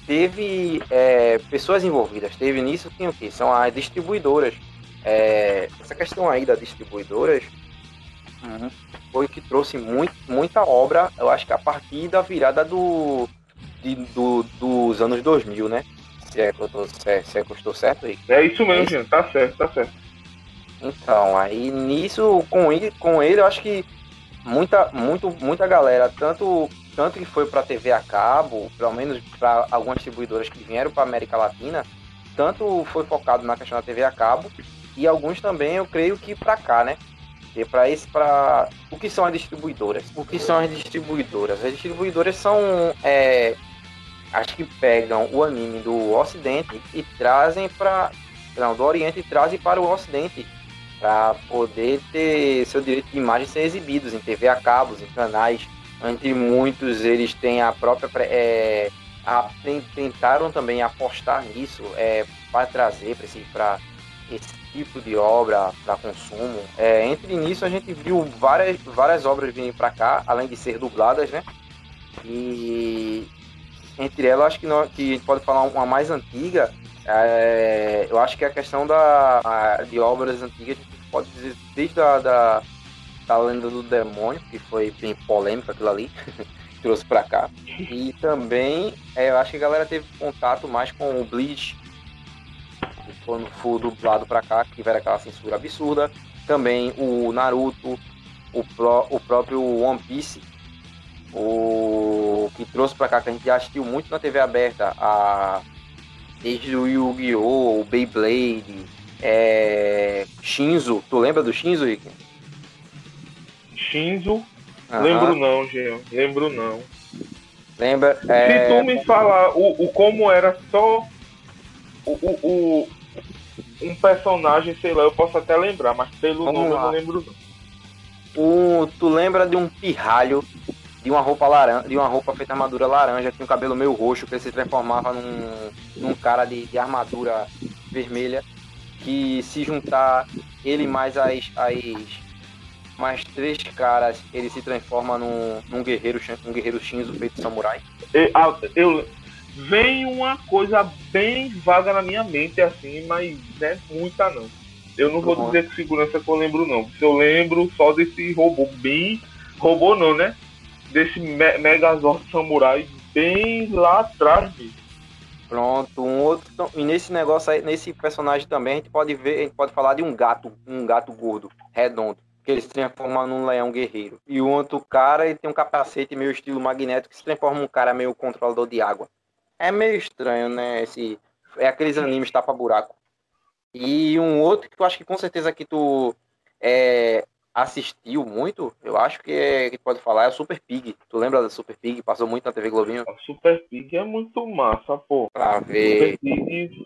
teve é, pessoas envolvidas. Teve nisso tem o que? São as distribuidoras. É, essa questão aí das distribuidoras Uhum. Foi que trouxe muito, muita obra, eu acho que a partir da virada do, de, do dos anos 2000, né? Se é que eu, tô, se é, se é que eu estou certo aí. É isso mesmo, é gente. Tá certo, tá certo. Então, aí nisso, com ele, com ele eu acho que muita, muito, muita galera, tanto, tanto que foi para TV a cabo, pelo menos para algumas distribuidoras que vieram para América Latina, tanto foi focado na questão da TV a cabo, e alguns também, eu creio que para cá, né? para esse para o que são as distribuidoras o que são as distribuidoras as distribuidoras são é, acho que pegam o anime do Ocidente e trazem para não do Oriente e trazem para o Ocidente para poder ter seu direito de imagem ser exibidos em TV a cabos em canais entre muitos eles têm a própria é, a, tentaram também apostar nisso é, para trazer para esse, tipo de obra para consumo. É, entre nisso a gente viu várias, várias obras virem para cá, além de ser dubladas, né? E entre elas acho que, não, que a gente pode falar uma mais antiga. É, eu acho que a questão da, a, de obras antigas a gente pode dizer desde a da, da lenda do demônio, que foi bem polêmica aquilo ali. [LAUGHS] trouxe para cá. E também é, eu acho que a galera teve contato mais com o Bleach, quando for dublado para cá, que tiver aquela censura absurda. Também o Naruto, o, pro, o próprio One Piece, o que trouxe para cá, que a gente assistiu muito na TV aberta, a, desde o Yu-Gi-Oh!, o Beyblade, é, Shinzo. Tu lembra do Shinzo, Rick? Shinzo? Lembro não, Jean. Lembro não. Lembra? É... Se tu me falar o, o como era só o, o, um personagem, sei lá, eu posso até lembrar, mas pelo Vamos nome lá. eu não lembro não. O, tu lembra de um pirralho de uma roupa laranja, de uma roupa feita armadura laranja, tinha um cabelo meio roxo, que ele se transformava num, num cara de, de armadura vermelha, que se juntar ele mais as, as mais três caras, ele se transforma num, num guerreiro, um guerreiro Shinzo feito samurai. Eu, eu, vem uma coisa bem vaga na minha mente, assim, mas né, muita não. Eu não vou dizer que segurança que eu lembro, não. Se eu lembro só desse robô bem. Robô não, né? Desse me Megazord Samurai bem lá atrás, Pronto, um outro. E nesse negócio aí, nesse personagem também, a gente pode ver, a gente pode falar de um gato, um gato gordo, redondo. Que ele se transforma num leão guerreiro. E o outro cara, ele tem um capacete meio estilo magnético que se transforma num cara meio controlador de água. É meio estranho, né? Esse, é aqueles animes tapa-buraco. E um outro que eu acho que com certeza que tu é, assistiu muito, eu acho que, é, que pode falar, é o Super Pig. Tu lembra da Super Pig? Passou muito na TV Globinho. A Super Pig é muito massa, pô. Pra ver. Super Pig,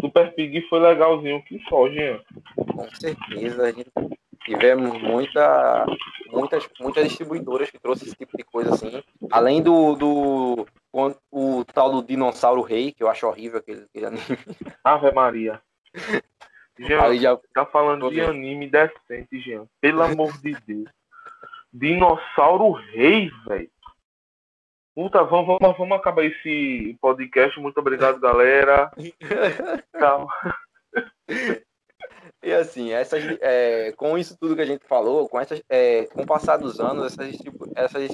Super Pig foi legalzinho que só, Jean. Com certeza, a gente tivemos muita, muitas, muitas distribuidoras que trouxe esse tipo de coisa assim. Além do, do o, o tal do Dinossauro Rei, que eu acho horrível aquele, aquele anime. [LAUGHS] Ave Maria. Jean, já... tá falando de anime decente, Jean. Pelo amor de Deus. Dinossauro Rei, velho. Puta, vamos, vamos, vamos acabar esse podcast. Muito obrigado, galera. [LAUGHS] Tchau. E assim, essas, é, com isso tudo que a gente falou, com, essas, é, com o passar dos anos, essas, distribu essas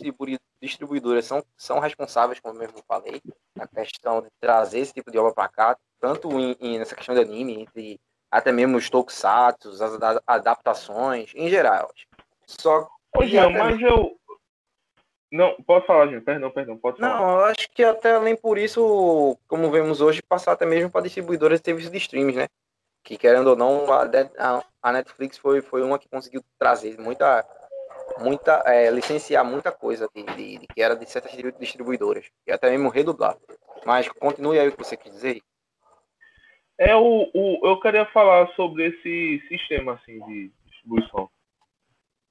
distribuidoras são, são responsáveis, como eu mesmo falei, na questão de trazer esse tipo de obra para cá, tanto em, em, nessa questão de anime, entre até mesmo os tokusatsu, as adaptações, em geral. Só Ô, Jean, mas eu. Não, pode falar, gente. Perdão, perdão, pode falar. Não, eu acho que até além por isso, como vemos hoje, passar até mesmo para distribuidoras de serviços de streams, né? Que querendo ou não, a, a Netflix foi, foi uma que conseguiu trazer muita. muita é, licenciar muita coisa de, de, de, que era de certas distribuidoras. E até mesmo redublar. Mas continue aí o que você quer dizer. É o, o, eu queria falar sobre esse sistema assim de distribuição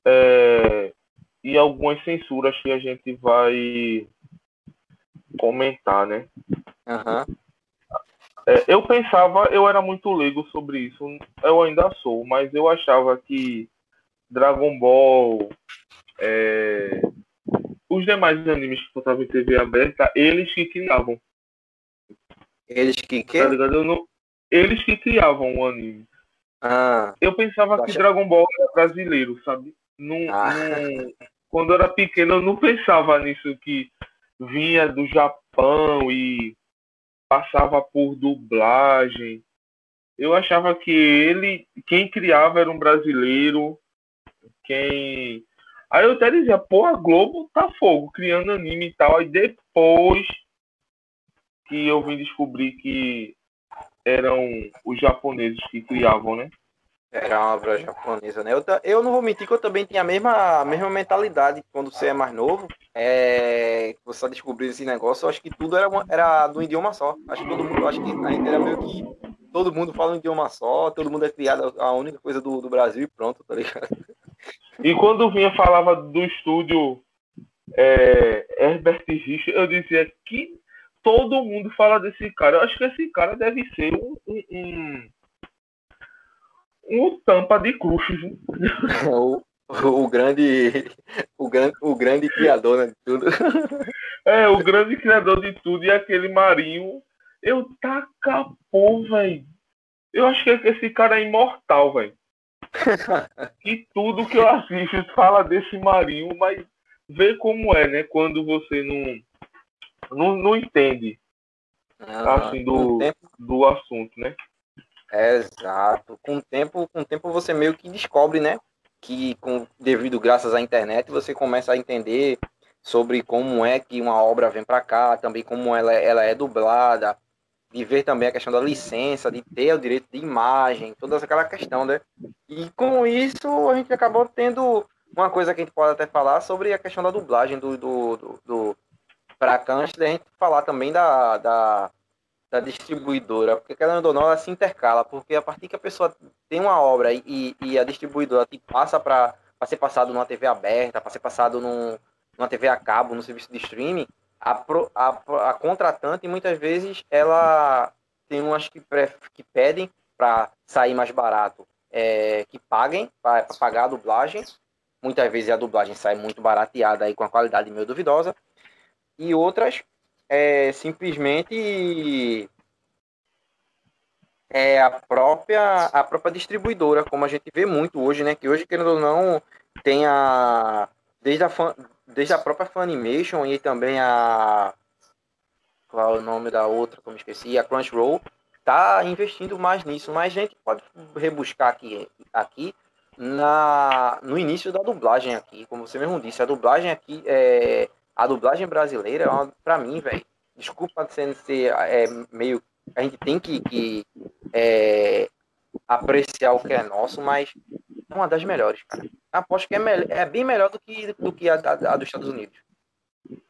é, e algumas censuras que a gente vai comentar, né? Uhum. É, eu pensava, eu era muito leigo sobre isso, eu ainda sou, mas eu achava que Dragon Ball, é, os demais animes que passavam em TV aberta, eles que criavam. Eles que que? Tá ligado? Não, eles que criavam o anime. Ah, eu pensava que. Dragon Ball era brasileiro, sabe? Não, ah. não, quando eu era pequeno, eu não pensava nisso que vinha do Japão e passava por dublagem. Eu achava que ele, quem criava era um brasileiro, quem. Aí eu até dizia, pô, a Globo tá fogo, criando anime e tal. Aí depois que eu vim descobrir que eram os japoneses que criavam, né? Era uma obra japonesa, né? Eu, eu não vou mentir que eu também tinha a mesma, a mesma mentalidade quando você é mais novo. É, você tá descobrindo esse negócio, eu acho que tudo era, era do idioma só. Acho que todo mundo, acho que a gente era meio que. Todo mundo fala um idioma só, todo mundo é criado a única coisa do, do Brasil e pronto, tá ligado? E quando vinha falava do estúdio é, Herbert Rich, eu dizia que todo mundo fala desse cara. Eu acho que esse cara deve ser um, um, um um tampa de cruxos. [LAUGHS] o, o, grande, o grande, o grande criador né, de tudo. É, o grande criador de tudo e aquele marinho. Eu taca pô, velho. Eu acho que esse cara é imortal, velho. [LAUGHS] e tudo que eu assisto fala desse marinho, mas vê como é, né? Quando você não, não, não entende ah, assim, do, do assunto, né? Exato. Com o tempo, com o tempo você meio que descobre, né? Que com, devido graças à internet você começa a entender sobre como é que uma obra vem para cá, também como ela, ela é dublada, de ver também a questão da licença, de ter o direito de imagem, toda aquela questão, né? E com isso a gente acabou tendo uma coisa que a gente pode até falar sobre a questão da dublagem do, do, do, do para cá, antes da gente falar também da, da da distribuidora, porque querendo ou não, ela se intercala, porque a partir que a pessoa tem uma obra e, e a distribuidora te passa para ser passado numa TV aberta, para ser passado num, numa TV a cabo, no serviço de streaming, a, a, a contratante muitas vezes ela tem umas que, que pedem para sair mais barato, é, que paguem para pagar a dublagem. Muitas vezes a dublagem sai muito barateada aí com a qualidade meio duvidosa. E outras é simplesmente é a própria a própria distribuidora, como a gente vê muito hoje, né? Que hoje querendo ou não tem a desde a fan, desde a própria Funimation e também a qual é o nome da outra, como esqueci, a Crunchyroll tá investindo mais nisso, mas a gente pode rebuscar aqui aqui na no início da dublagem aqui, como você mesmo disse, a dublagem aqui é a dublagem brasileira, é para mim, velho, desculpa sendo ser é, meio. A gente tem que, que é, apreciar o que é nosso, mas é uma das melhores, cara. Aposto que é, é bem melhor do que, do que a, a, a dos Estados Unidos.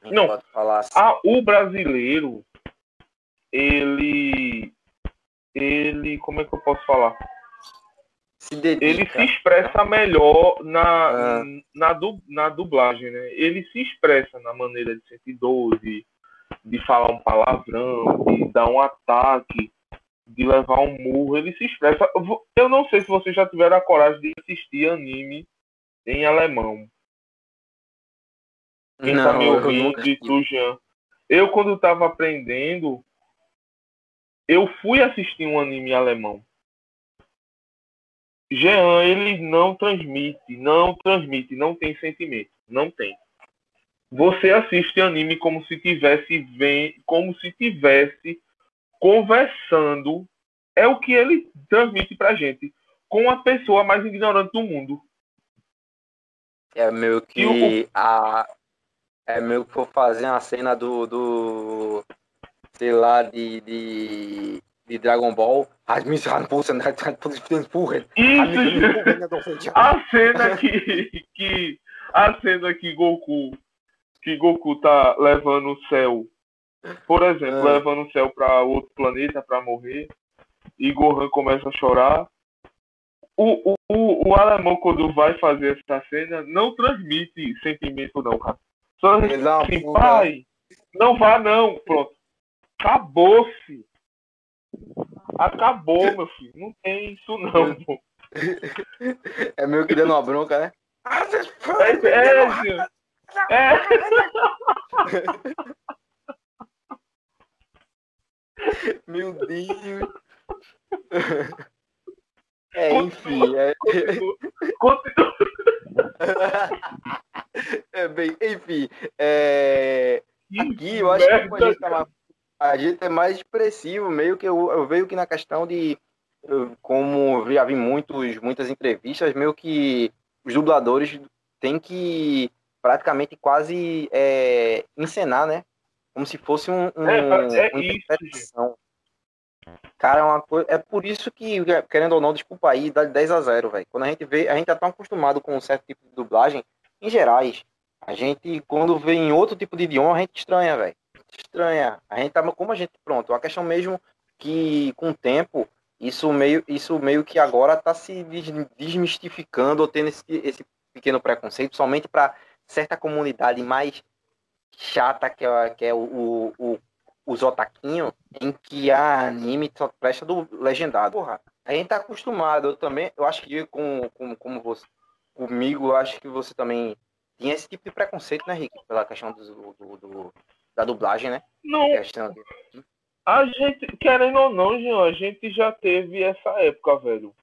Não, falar assim. ah, o brasileiro, ele. Ele. Como é que eu posso falar? Se dedica. Ele se expressa melhor na, ah. na, du, na dublagem, né? Ele se expressa na maneira de 112, de falar um palavrão, de dar um ataque, de levar um murro. Ele se expressa. Eu não sei se vocês já tiveram a coragem de assistir anime em alemão. Quem tá me ouvindo e tu, Jean. Eu, quando tava aprendendo, eu fui assistir um anime alemão. Jean, ele não transmite, não transmite, não tem sentimento, não tem. Você assiste anime como se tivesse vem, como se tivesse conversando. É o que ele transmite pra gente com a pessoa mais ignorante do mundo. É meio que o... a é meio que for fazer uma cena do, do sei lá, de, de, de Dragon Ball. Isso, a cena que, que a cena que Goku que Goku tá levando o céu, por exemplo, é. levando o céu para outro planeta para morrer, e Gohan começa a chorar. O, o, o, alemão, quando vai fazer essa cena, não transmite sentimento, não, cara. Só assim, pai, não vá, não. Pronto. Acabou-se. Acabou, meu filho. Não tem isso, não, pô. É meio que dando uma bronca, né? É, é, é. Meu Deus. É, [LAUGHS] enfim. É... Continua. [LAUGHS] É bem, enfim. É... Aqui eu acho que a gente, tá a gente é mais expressivo, meio que eu, eu vejo que na questão de. Como já vi muitos, muitas entrevistas, meio que os dubladores têm que praticamente quase é, encenar, né? Como se fosse um, um é, é uma interpretação. Cara, é uma coisa. É por isso que, querendo ou não, desculpa aí, dá 10 a 0, velho. Quando a gente vê, a gente tá tão acostumado com um certo tipo de dublagem, em gerais. A gente, quando vê em outro tipo de idioma, a gente estranha, velho. Estranha. A gente tá, como a gente, pronto, a questão mesmo que com o tempo, isso meio, isso meio que agora tá se desmistificando ou tendo esse, esse pequeno preconceito somente para certa comunidade mais chata, que é, que é o, o, o os otaquinhos, em que a anime só presta do legendado. Porra, a gente tá acostumado, eu também, eu acho que com, com, como você, comigo, eu acho que você também tinha esse tipo de preconceito, né, Rick? Pela questão do, do, do da dublagem, né? Não. A gente, querendo ou não, Jean, a gente já teve essa época, velho.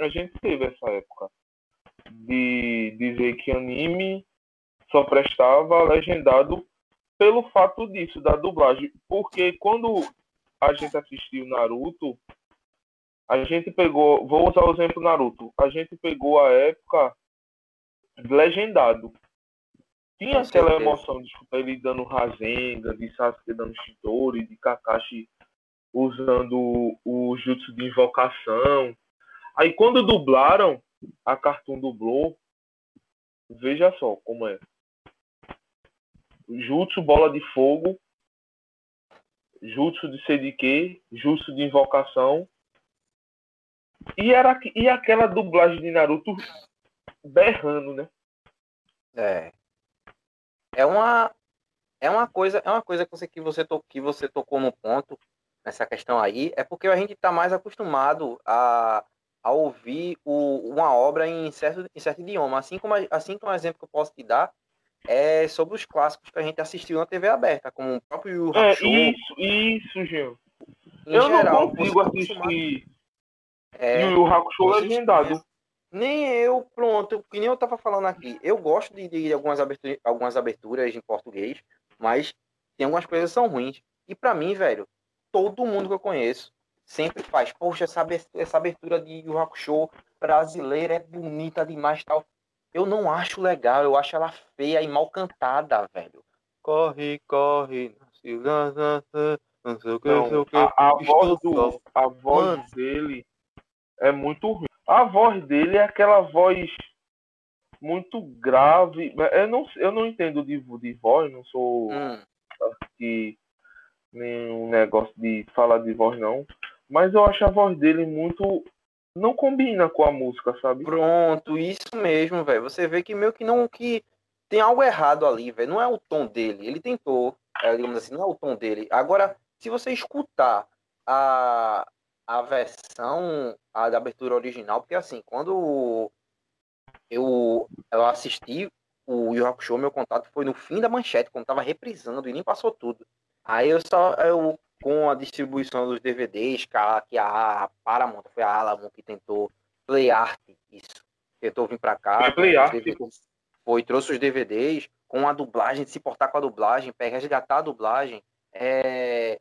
A gente teve essa época de dizer que anime só prestava legendado pelo fato disso, da dublagem. Porque quando a gente assistiu Naruto, a gente pegou. Vou usar o exemplo Naruto. A gente pegou a época legendado. Tinha Com aquela certeza. emoção de escutar ele dando Rasenga, de Sasuke dando Shitori, de Kakashi usando o jutsu de invocação. Aí quando dublaram, a Cartoon dublou, veja só como é. Jutsu Bola de Fogo, Jutsu de CDQ, Jutsu de Invocação. E, era, e aquela dublagem de Naruto berrando, né? É. É uma é uma coisa, é uma coisa que você que você, to, que você tocou no ponto nessa questão aí, é porque a gente está mais acostumado a, a ouvir o, uma obra em certo, em certo idioma. Assim como, assim como um exemplo que eu posso te dar é sobre os clássicos que a gente assistiu na TV aberta, como o próprio Yu é, Isso, isso, Gil. Eu geral, não consigo assistir é, Yu Hakusho legendado. Nem eu, pronto, que nem eu tava falando aqui. Eu gosto de, de algumas, aberturas, algumas aberturas em português, mas tem algumas coisas que são ruins. E para mim, velho, todo mundo que eu conheço sempre faz. Poxa, essa abertura, essa abertura de Yu Hakusho brasileira é bonita demais tal. Eu não acho legal, eu acho ela feia e mal cantada, velho. Corre, corre, não sei o que, não sei o que. A, a voz, do, a voz dele é muito ruim. A voz dele é aquela voz muito grave. Eu não, eu não entendo de, de voz, não sou hum. que nenhum negócio de falar de voz não. Mas eu acho a voz dele muito não combina com a música, sabe? Pronto, isso mesmo, velho. Você vê que meio que não que tem algo errado ali, velho. Não é o tom dele. Ele tentou, é, digamos assim, não é o tom dele. Agora, se você escutar a, a versão a da abertura original, porque assim, quando eu, eu assisti o Yu Hakusho, meu contato foi no fim da manchete, quando tava reprisando e nem passou tudo. Aí eu só, eu, com a distribuição dos DVDs, que a, que a Paramount, foi a Alamo que tentou Play Art, isso. Tentou vir pra cá. Foi Play Art, foi, trouxe os DVDs com a dublagem, se portar com a dublagem, pegar, resgatar a dublagem. É,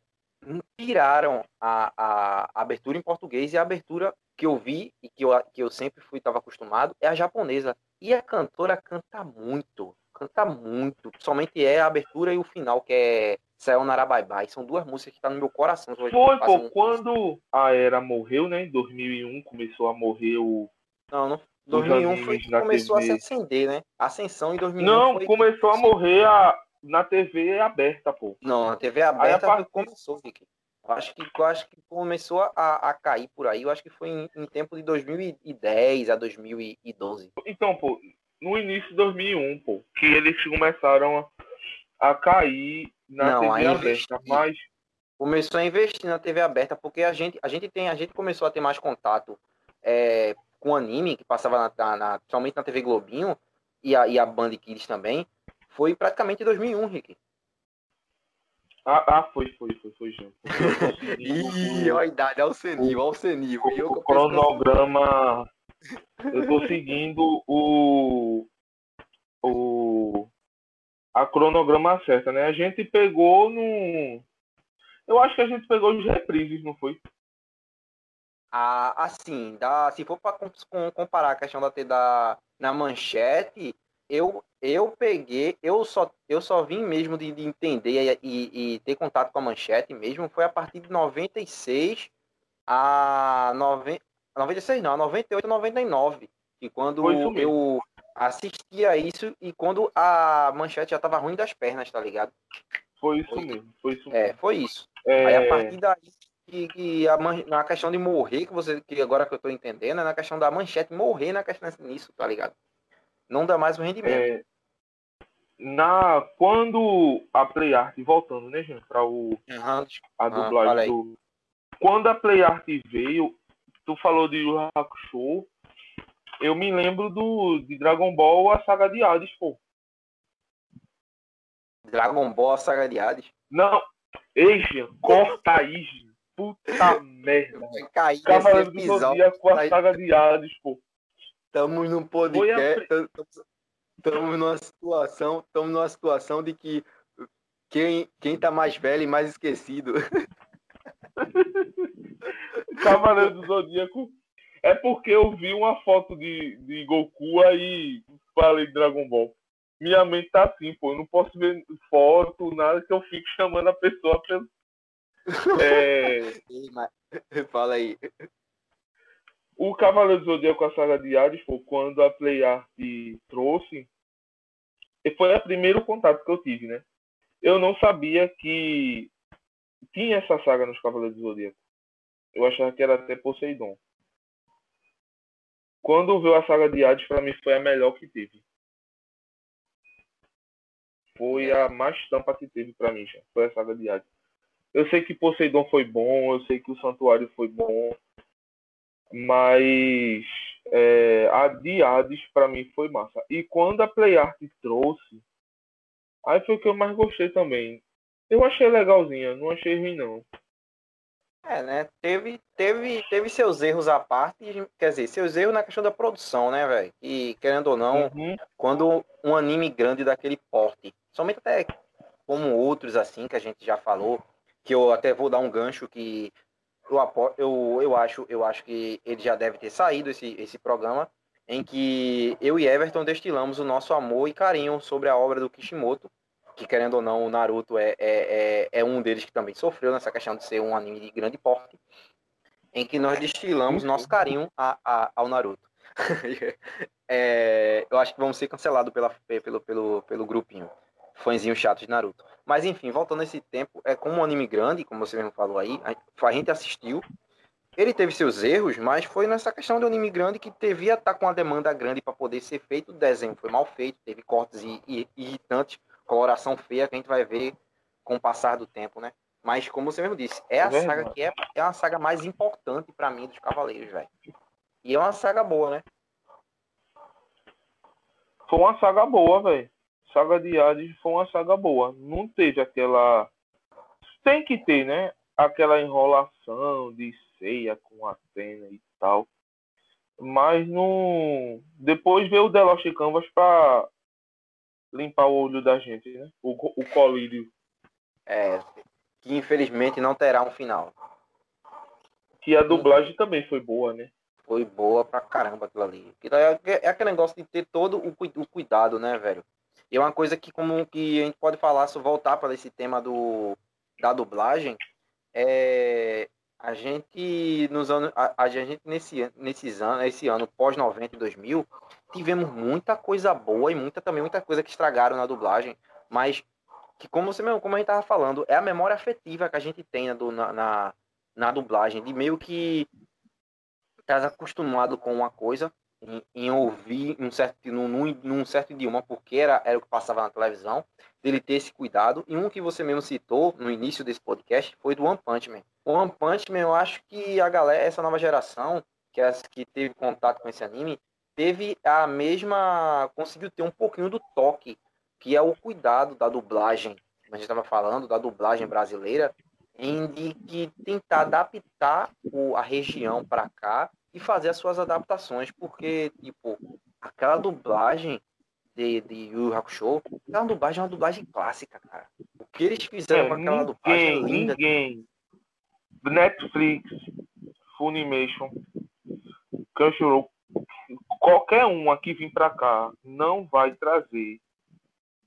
tiraram a, a, a, abertura em português e a abertura que eu vi e que eu, que eu sempre fui estava acostumado é a japonesa. E a cantora canta muito, canta muito. Somente é a abertura e o final, que é Sayonara Bye Bye. São duas músicas que estão tá no meu coração. Foi, pô, um... quando a Era morreu, né? Em 2001 começou a morrer o. Não, não. 2001 foi que começou TV. a se acender, né? Ascensão em 2001. Não, começou a morrer a... na TV aberta, pô. Não, na TV aberta part... começou, Vicky. Acho que, acho que começou a, a cair por aí. Eu acho que foi em, em tempo de 2010 a 2012. Então, pô, no início de 2001, pô, que eles começaram a, a cair na Não, TV aberta, mas começou a investir na TV aberta porque a gente, a gente tem, a gente começou a ter mais contato é, com anime que passava na, na, na, principalmente na TV Globinho e a, e a Band Kids também. Foi praticamente em 2001, Rick. Ah, ah, foi, foi, foi, foi, gente. [LAUGHS] Ih, olha a idade, olha o senil, olha o senil. O, o cronograma. Eu tô [LAUGHS] seguindo o. O. A cronograma certa, né? A gente pegou no. Eu acho que a gente pegou os reprises, não foi? Ah, assim, dá, se for para comparar a questão da, da na manchete, eu, eu peguei, eu só, eu só vim mesmo de, de entender e, e, ter contato com a manchete mesmo, foi a partir de 96 a 90, 96 não, 98 99, que quando eu assistia isso e quando a manchete já tava ruim das pernas, tá ligado? Foi isso foi, mesmo, foi isso é, mesmo. É, foi isso. É... Aí a partir daí que, que a na questão de morrer, que você que agora que eu tô entendendo, é na questão da manchete morrer na questão nisso, tá ligado? não dá mais o rendimento. É, na, quando a Play Art, voltando, né, gente, para o uhum. a dublagem ah, do. Quando a Play Art veio, tu falou de Yu Hakusho, eu me lembro do de Dragon Ball, a saga de Hades, pô. Dragon Ball, a saga de Hades? Não, ei, corta aí, Puta [LAUGHS] merda. Cavaleiro do Zodíaco com a saga de Hades, pô. Estamos num podcast. Estamos numa situação. Estamos numa situação de que quem, quem tá mais velho e mais esquecido. [LAUGHS] Cavaleiro do Zodíaco. É porque eu vi uma foto de, de Goku aí falei de Dragon Ball. Minha mente tá assim, pô. Eu não posso ver foto, nada que eu fico chamando a pessoa pelo. [LAUGHS] É... Fala aí. O Cavaleiro Zodíaco a saga de Hades foi quando a Play Art trouxe. E foi o primeiro contato que eu tive, né? Eu não sabia que tinha essa saga nos Cavaleiros do Zodíaco. Eu achava que era até Poseidon. Quando veio a saga de Hades, para mim foi a melhor que teve. Foi a mais tampa que teve para mim, já. Foi a saga de Hades. Eu sei que Poseidon foi bom, eu sei que o Santuário foi bom, mas é, a de Hades para mim foi massa. E quando a PlayArt trouxe, aí foi o que eu mais gostei também. Eu achei legalzinha, não achei ruim não. É, né? Teve, teve, teve seus erros à parte, quer dizer, seus erros na questão da produção, né, velho? E querendo ou não, uhum. quando um anime grande daquele porte, somente até como outros assim que a gente já falou, que eu até vou dar um gancho que eu, eu, eu, acho, eu acho que ele já deve ter saído esse, esse programa em que eu e Everton destilamos o nosso amor e carinho sobre a obra do Kishimoto, que querendo ou não, o Naruto é, é, é, é um deles que também sofreu nessa questão de ser um anime de grande porte, em que nós destilamos nosso carinho a, a, ao Naruto. [LAUGHS] é, eu acho que vamos ser cancelados pelo, pelo, pelo grupinho, fãzinho chato de Naruto. Mas enfim, voltando a esse tempo, é como um anime grande, como você mesmo falou aí, a gente assistiu. Ele teve seus erros, mas foi nessa questão de um anime grande que devia estar com uma demanda grande para poder ser feito. O desenho foi mal feito, teve cortes irritantes, coloração feia que a gente vai ver com o passar do tempo, né? Mas como você mesmo disse, é a é saga que é, é uma saga mais importante para mim dos Cavaleiros, velho. E é uma saga boa, né? foi uma saga boa, velho. Saga de Hades foi uma saga boa. Não teve aquela. Tem que ter, né? Aquela enrolação de ceia com Atena e tal. Mas não. Depois veio o The Lost Canvas pra limpar o olho da gente, né? O, o colírio. É, que infelizmente não terá um final. Que a dublagem também foi boa, né? Foi boa pra caramba aquilo ali. É, aquele negócio de ter todo o, o cuidado, né, velho? E é uma coisa que como que a gente pode falar, se voltar para esse tema do, da dublagem, é, a gente nos anos, a, a gente nesse nesses anos, esse ano pós 90 e 2000, tivemos muita coisa boa e muita também muita coisa que estragaram na dublagem, mas que como você mesmo, como a gente tava falando, é a memória afetiva que a gente tem na, na, na dublagem, de meio que estás acostumado com uma coisa, em, em ouvir um certo, num, num, certo idioma, porque era, era o que passava na televisão, dele ter esse cuidado. E um que você mesmo citou no início desse podcast foi do One Punch Man. O One Punch Man, eu acho que a galera, essa nova geração, que, é, que teve contato com esse anime, teve a mesma. conseguiu ter um pouquinho do toque, que é o cuidado da dublagem. A gente estava falando da dublagem brasileira, em de tentar adaptar o, a região para cá e fazer as suas adaptações, porque, tipo, aquela dublagem de, de Yu Hakusho, aquela dublagem é uma dublagem clássica, cara. O que eles fizeram é, com aquela ninguém, dublagem é linda. Ninguém. Netflix, Funimation, Crunchyroll, qualquer um aqui vir pra cá não vai trazer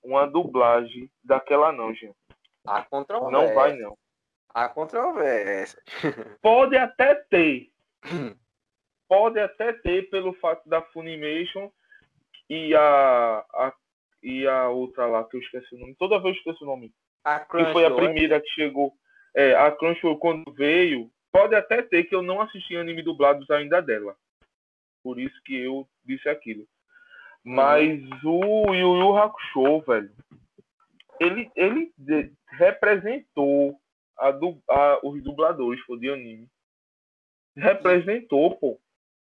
uma dublagem daquela não, gente. A controvérsia. Não vai, não. A controvérsia. [LAUGHS] Pode até ter. [LAUGHS] Pode até ter pelo fato da Funimation e a, a, e a outra lá, que eu esqueci o nome. Toda vez eu esqueço o nome. A que foi a é? primeira que chegou. É, a Crunchyroll quando veio, pode até ter que eu não assisti anime dublados ainda dela. Por isso que eu disse aquilo. Mas uhum. o Yu Yu Hakusho, velho, ele, ele representou a, a, os dubladores pô, de anime. Representou, pô.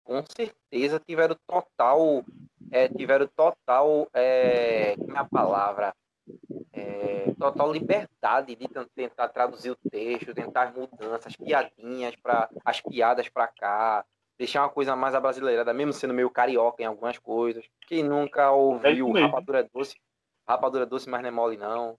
Com certeza tiveram total. É, tiveram total. É, como é a palavra? É, total liberdade de tentar traduzir o texto, tentar as mudanças, piadinhas para as piadas para cá, deixar uma coisa mais abrasileirada, mesmo sendo meio carioca em algumas coisas. Quem nunca ouviu é rapadura doce, rapadura doce, mas não é mole não.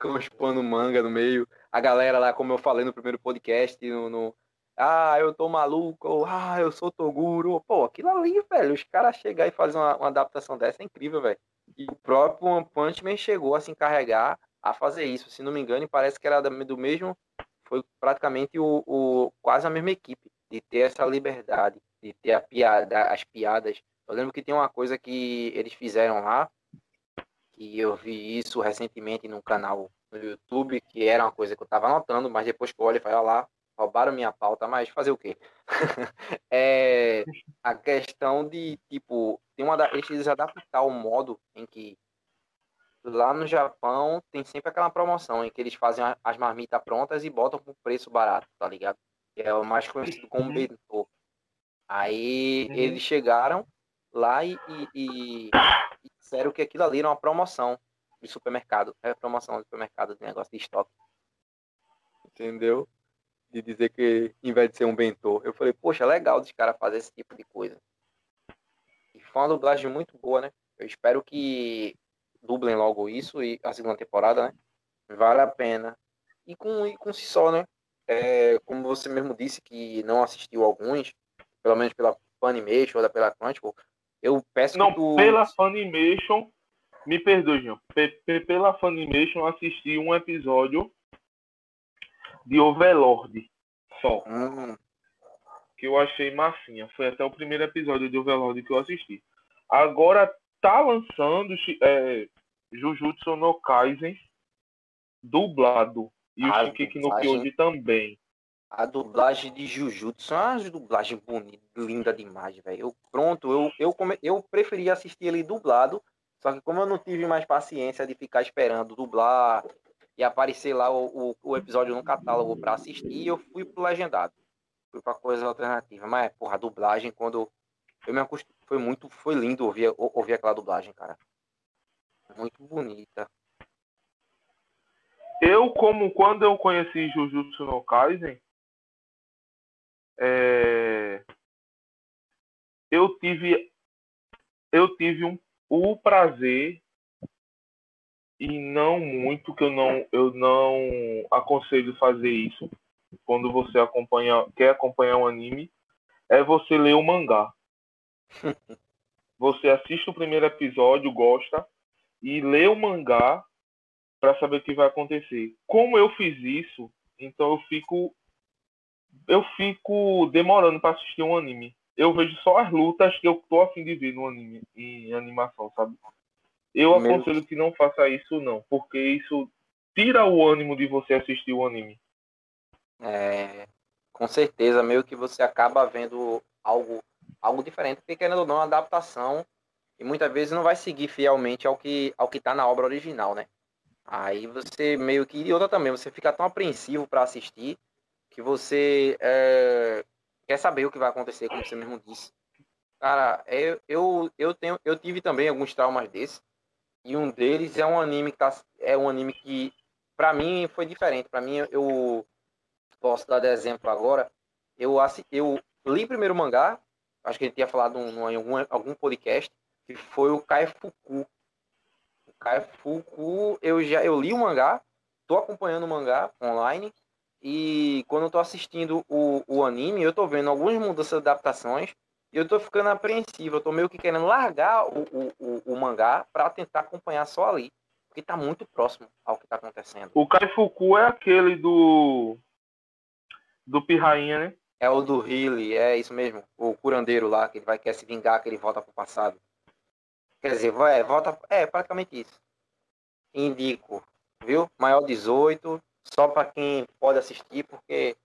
com os pano manga no meio. A galera lá, como eu falei no primeiro podcast, no, no ah, eu tô maluco, ou, ah, eu sou Toguro. Pô, aquilo ali, velho, os caras chegar e fazer uma, uma, adaptação dessa é incrível, velho. E o próprio One Punch Man chegou a se encarregar a fazer isso. Se não me engano, parece que era do mesmo, foi praticamente o, o quase a mesma equipe, de ter essa liberdade, de ter a piada, as piadas. Eu lembro que tem uma coisa que eles fizeram lá, que eu vi isso recentemente num canal no YouTube, que era uma coisa que eu estava anotando, mas depois que eu olho e falo, lá, roubaram minha pauta, mas fazer o quê? [LAUGHS] é a questão de, tipo, tem uma eles adaptar o modo em que lá no Japão tem sempre aquela promoção em que eles fazem as marmitas prontas e botam por preço barato, tá ligado? É o mais conhecido como uhum. bentô. Aí uhum. eles chegaram lá e, e, e, disseram que aquilo ali era uma promoção de supermercado. É promoção de supermercado de negócio de estoque. Entendeu? De dizer que, em vez de ser um bentô, eu falei, poxa, legal dos caras fazer esse tipo de coisa. E foi uma dublagem muito boa, né? Eu espero que dublem logo isso e a segunda temporada, né? Vale a pena. E com, e com si só, né? É, como você mesmo disse que não assistiu alguns, pelo menos pela Funimation ou pela Crunchyroll, eu peço Não, tu... pela Funimation, me perdoe. Pela Funimation assisti um episódio de Overlord só. Hum. Que eu achei massinha. Foi até o primeiro episódio de Overlord que eu assisti. Agora tá lançando é, Jujutsu no Kaisen dublado. E o Shingeki no Kyojin também. A dublagem de Jujutsu é uma dublagem bonita, linda demais, velho. Eu, pronto, eu, eu, come, eu preferia assistir ele dublado, só que como eu não tive mais paciência de ficar esperando dublar e aparecer lá o, o, o episódio no catálogo para assistir, eu fui pro legendado. Fui pra coisa alternativa. Mas, porra, a dublagem, quando eu me acost... foi muito, foi lindo ouvir, ouvir aquela dublagem, cara. Muito bonita. Eu, como quando eu conheci Jujutsu no Kaisen, é... eu tive eu tive um, o prazer e não muito que eu não eu não aconselho fazer isso quando você acompanha quer acompanhar um anime é você ler o mangá. [LAUGHS] você assiste o primeiro episódio, gosta e lê o mangá para saber o que vai acontecer. Como eu fiz isso, então eu fico eu fico demorando para assistir um anime. Eu vejo só as lutas que eu tô afim de ver no anime, em animação, sabe? Eu aconselho que não faça isso não, porque isso tira o ânimo de você assistir o anime. É, com certeza, meio que você acaba vendo algo algo diferente, porque querendo ou não, a adaptação e muitas vezes não vai seguir fielmente ao que ao que tá na obra original, né? Aí você meio que. E outra também, você fica tão apreensivo para assistir que você é, quer saber o que vai acontecer, como você mesmo disse. Cara, eu, eu, eu, tenho, eu tive também alguns traumas desses. E um deles é um anime que tá, é um anime que, para mim, foi diferente. Para mim, eu posso dar de exemplo agora. Eu, eu li primeiro o mangá, acho que gente tinha falado em algum, algum podcast, que foi o Kaifuku, Fuku, eu já eu li o mangá, tô acompanhando o mangá online e quando eu tô assistindo o, o anime, eu tô vendo algumas mudanças de adaptações eu tô ficando apreensivo, eu tô meio que querendo largar o, o, o, o mangá para tentar acompanhar só ali, porque tá muito próximo ao que tá acontecendo. O Kaifuku é aquele do do Pirrainha, né? É o do Healy, é isso mesmo. O curandeiro lá, que ele vai querer se vingar, que ele volta pro passado. Quer dizer, vai, volta. É, praticamente isso. Indico, viu? Maior 18, só para quem pode assistir, porque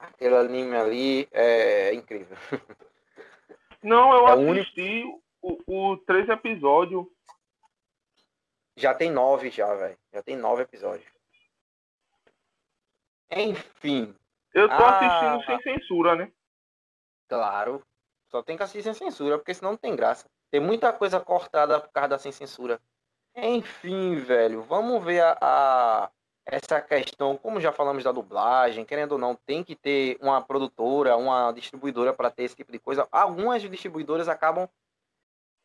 aquele anime ali é incrível. [LAUGHS] Não, eu é assisti o, o três episódios. Já tem nove já, velho. Já tem nove episódios. Enfim. Eu tô ah, assistindo sem censura, né? Claro. Só tem que assistir sem censura, porque senão não tem graça. Tem muita coisa cortada por causa da sem censura. Enfim, velho, vamos ver a, a, essa questão, como já falamos da dublagem, querendo ou não, tem que ter uma produtora, uma distribuidora para ter esse tipo de coisa. Algumas distribuidoras acabam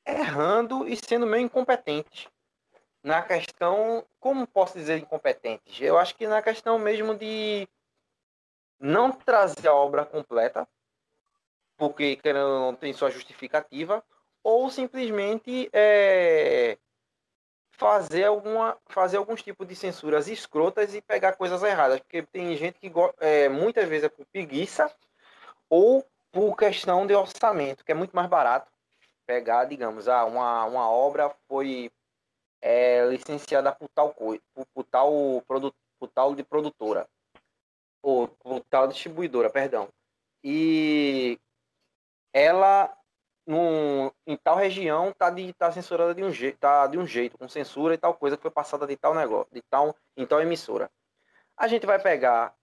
errando e sendo meio incompetentes. Na questão, como posso dizer incompetentes? Eu acho que na questão mesmo de não trazer a obra completa, porque querendo não tem sua justificativa, ou simplesmente é, fazer alguma fazer alguns tipos de censuras escrotas e pegar coisas erradas porque tem gente que é, muitas vezes é por preguiça ou por questão de orçamento que é muito mais barato pegar digamos ah, uma, uma obra foi é, licenciada por tal coisa por, por tal produto por tal de produtora ou por tal distribuidora perdão e ela num, em tal região tá, de, tá censurada de um, jeito, tá de um jeito, com censura e tal coisa que foi passada de tal negócio, de tal, em tal emissora. A gente vai pegar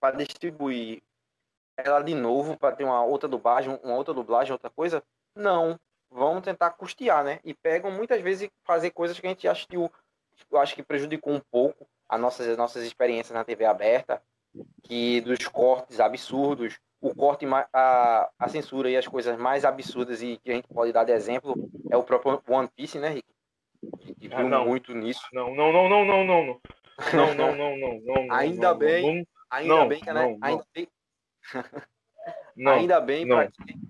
para distribuir ela de novo para ter uma outra dublagem, uma outra dublagem, outra coisa? Não. Vamos tentar custear, né? E pegam muitas vezes fazer coisas que a gente acha que, eu acho que prejudicou um pouco as nossas, as nossas experiências na TV aberta, que dos cortes absurdos, o corte, a, a censura e as coisas mais absurdas e que a gente pode dar de exemplo é o próprio One Piece, né, Rick? Que viu ah, não. muito nisso. Não, não, não, não, não, não, não. Não, não, não, não, não. ainda não, bem, não, ainda não, bem que, né? Não, ainda bem. ainda bem não. que...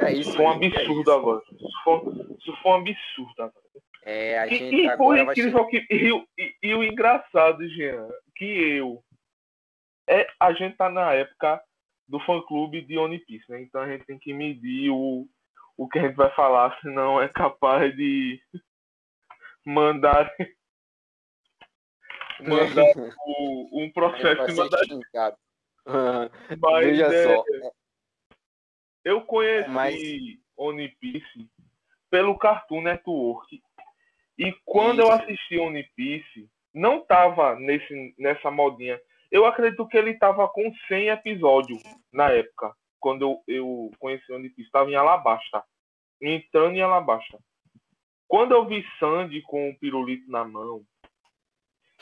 É isso. Isso foi um absurdo é agora. Isso foi, isso foi um absurdo agora. É, a gente e, e agora vai ser... que, e, e, e, o engraçado, Jean, que eu é, a gente tá na época do fã clube de One Piece, né? Então a gente tem que medir o, o que a gente vai falar, senão é capaz de [LAUGHS] mandar [LAUGHS] mandar o, um processo em cima da Mas, Veja é, só. Eu conheci Mas... One Piece pelo Cartoon Network. E quando eu assisti One Piece, não tava nesse, nessa modinha Eu acredito que ele tava com 100 episódios na época, quando eu, eu conheci o One Piece. Tava em Alabasta. Entrando em Alabasta. Quando eu vi Sandy com o pirulito na mão,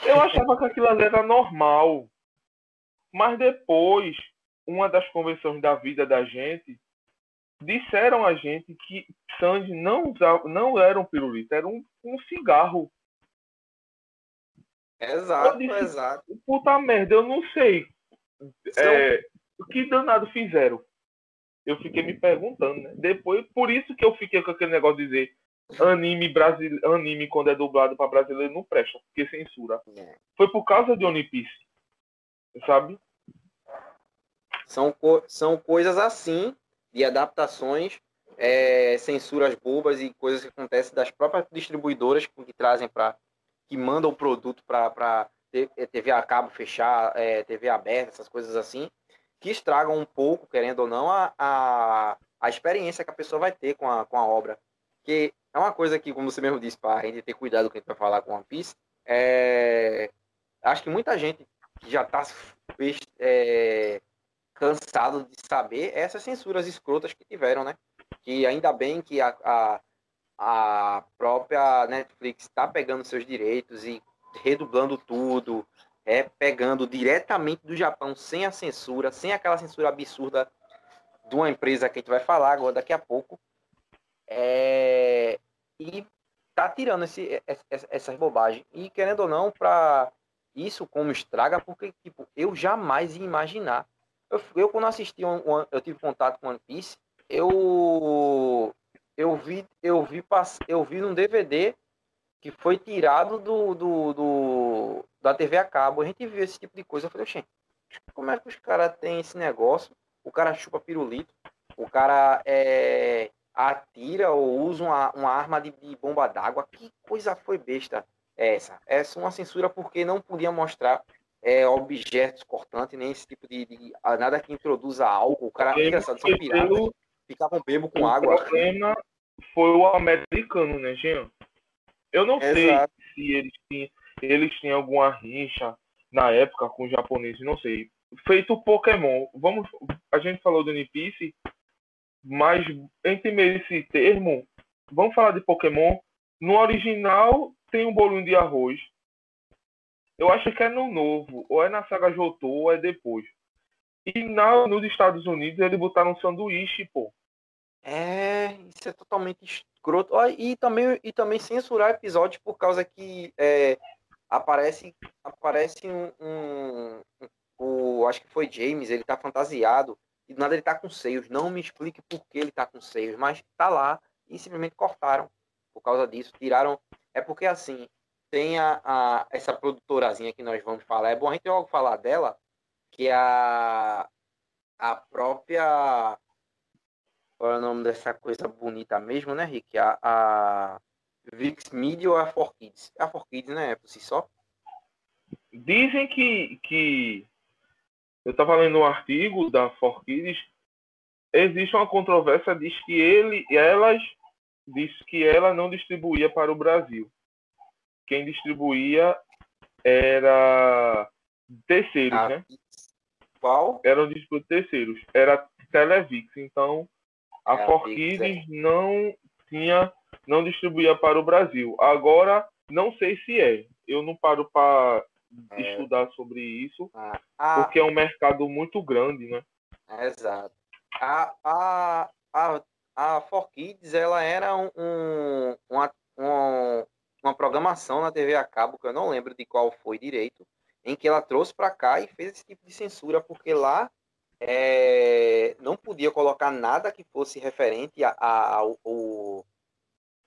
eu achava que aquilo ali era normal. Mas depois, uma das convenções da vida da gente, disseram a gente que Sandy não, usava, não era um pirulito, era um, um cigarro. Exato, disse, exato. Puta merda, eu não sei. É, o que danado fizeram? Eu fiquei me perguntando, né? Depois, por isso que eu fiquei com aquele negócio de dizer anime brasileiro, anime quando é dublado para brasileiro não presta, porque censura. É. Foi por causa de One Piece. Sabe? São, co são coisas assim, de adaptações, é, censuras bobas e coisas que acontecem das próprias distribuidoras que trazem para que mandam o produto para TV a cabo fechar, é, TV aberta, essas coisas assim, que estragam um pouco, querendo ou não, a, a, a experiência que a pessoa vai ter com a, com a obra. Que é uma coisa que, como você mesmo disse, para a gente ter cuidado com a gente vai falar com One Piece, é... acho que muita gente que já está é, cansado de saber essas censuras escrotas que tiveram, né? Que ainda bem que a, a, a própria Netflix está pegando seus direitos e redublando tudo, é pegando diretamente do Japão sem a censura, sem aquela censura absurda de uma empresa que a gente vai falar agora daqui a pouco. É, e tá tirando esse, essa, essas bobagens. E querendo ou não, para isso como estraga, porque tipo, eu jamais ia imaginar. Eu, eu quando assisti, um, um, eu tive contato com One Piece, eu eu vi eu vi eu vi num DVD que foi tirado do, do, do da TV a cabo. A gente viu esse tipo de coisa. Eu falei, gente, como é que os caras têm esse negócio? O cara chupa pirulito, o cara é, atira ou usa uma, uma arma de, de bomba d'água. Que coisa foi besta essa? Essa é uma censura porque não podia mostrar é, objetos cortantes, nem esse tipo de, de nada que introduza álcool. O cara, é engraçado, são piratas, ficavam bebo com o água. O problema foi o americano, né, Jean? Eu não Exato. sei se eles tinham, eles tinham alguma rixa na época com os japoneses, não sei. Feito Pokémon, vamos, a gente falou do One Piece, mas entre meio esse termo, vamos falar de Pokémon. No original tem um bolinho de arroz. Eu acho que é no novo, ou é na saga Jotô, ou é depois. E na, nos Estados Unidos eles botaram um sanduíche, pô. É, isso é totalmente escroto. E também, e também censurar episódios por causa que é, aparece, aparece um, um, o, acho que foi James, ele tá fantasiado e nada ele tá com seios. Não me explique por que ele tá com seios, mas tá lá e simplesmente cortaram por causa disso. Tiraram. É porque assim, tem a, a essa produtorazinha que nós vamos falar. É bom a gente logo falar dela, que é a, a própria. Qual é o nome dessa coisa bonita mesmo, né, Rick? A, a Vix Media ou a 4Kids? É a 4Kids, né? Por si só. Dizem que, que eu estava lendo um artigo da Forkids, existe uma controvérsia, diz que ele, elas, diz que ela não distribuía para o Brasil. Quem distribuía era terceiros, ah, né? Qual? Eram terceiros. Era Televix. Então, a é, Forkids é. não tinha, não distribuía para o Brasil. Agora, não sei se é. Eu não paro para é. estudar sobre isso, ah, a, porque é um mercado muito grande, né? Exato. A, a, a, a For Kids, ela era um, um programação na TV a cabo, que eu não lembro de qual foi direito, em que ela trouxe para cá e fez esse tipo de censura, porque lá é, não podia colocar nada que fosse referente a, a, ao,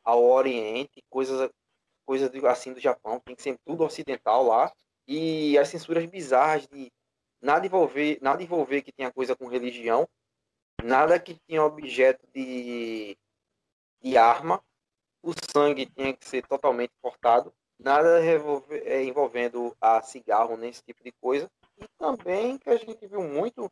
ao Oriente, coisas, coisas assim do Japão, tem que ser tudo ocidental lá. E as censuras bizarras de nada envolver, nada envolver que tinha coisa com religião, nada que tinha objeto de, de arma, o sangue tinha que ser totalmente cortado, nada é, envolvendo a cigarro nesse tipo de coisa. E também que a gente viu muito,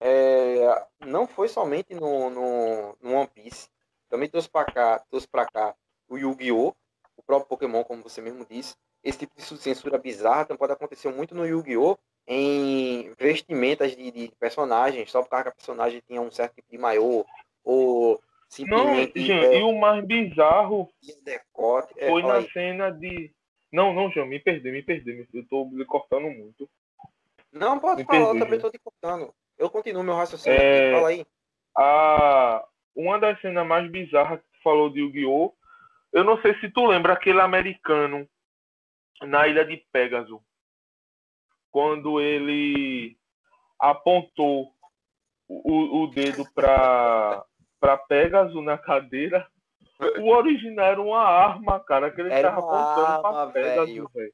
é, não foi somente no, no, no One Piece, também trouxe para cá, trouxe para cá o Yu-Gi-Oh! o próprio Pokémon, como você mesmo disse, esse tipo de censura bizarra pode acontecer muito no Yu-Gi-Oh! em vestimentas de, de personagens, só por causa que a personagem tinha um certo tipo de maior, ou simplesmente... Não, é, e o mais bizarro foi na cena de... Não, não, João, me perdi, me perdi, eu tô me cortando muito. Não, pode me falar, perdi, eu também tô te cortando. Eu continuo meu raciocínio é... fala aí. A... Uma das cenas mais bizarras que tu falou de Yu-Gi-Oh! Eu não sei se tu lembra aquele americano na ilha de Pégaso quando ele apontou o, o dedo para para Pegasus na cadeira, o original era uma arma, cara, que ele era tava apontando para Pegasus, velho.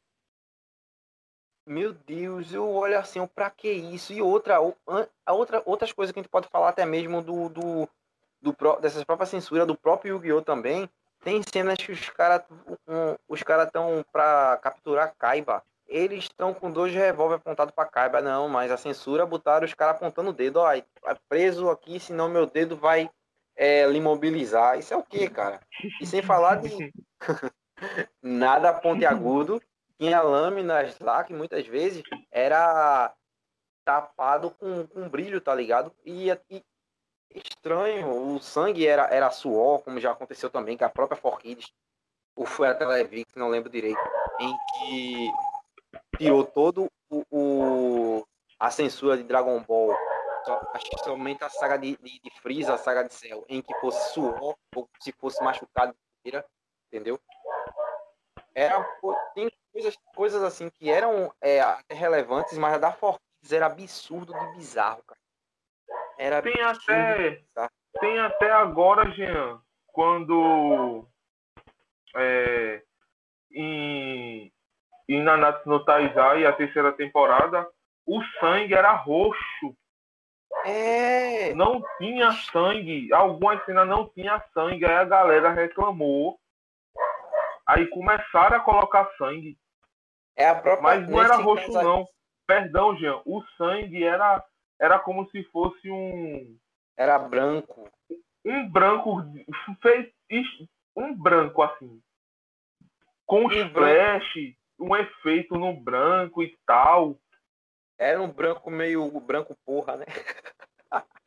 Meu Deus, eu olho assim, pra que isso? E outra, a outra, outras coisas que a gente pode falar até mesmo do, do, do dessas próprias censuras do próprio Yu-Gi-Oh! também. Tem cenas que os caras um, os cara estão pra capturar Kaiba eles estão com dois revólver apontados para Kaiba, não, mas a censura botaram os caras apontando o dedo, ó, é preso aqui, senão meu dedo vai é, lhe mobilizar. Isso é o que, cara? E sem falar de [LAUGHS] nada pontiagudo, tinha lâminas lá que muitas vezes era tapado com, com brilho, tá ligado? E, e estranho, o sangue era, era suor, como já aconteceu também com a própria Forkids, ou foi a Televix, não lembro direito, em que tirou todo o, o, a censura de Dragon Ball, acho que somente a saga de, de, de Freeza, a saga de Cell, em que fosse suor ou se fosse machucado, entendeu? Era, tem coisas, coisas assim que eram é, relevantes, mas a da Forkids era absurdo de bizarro, cara. Era tem até, tem até agora, Jean, quando é, em e na Natsu no Taizai, a terceira temporada, o sangue era roxo. É. Não tinha sangue. Algumas cenas não tinha sangue. Aí a galera reclamou. Aí começaram a colocar sangue. É a própria Mas não era roxo, não. Perdão, Jean. O sangue era, era como se fosse um. Era branco. Um branco. Fez, um branco assim. Com um flash um efeito no branco e tal. Era um branco meio branco porra, né? [LAUGHS]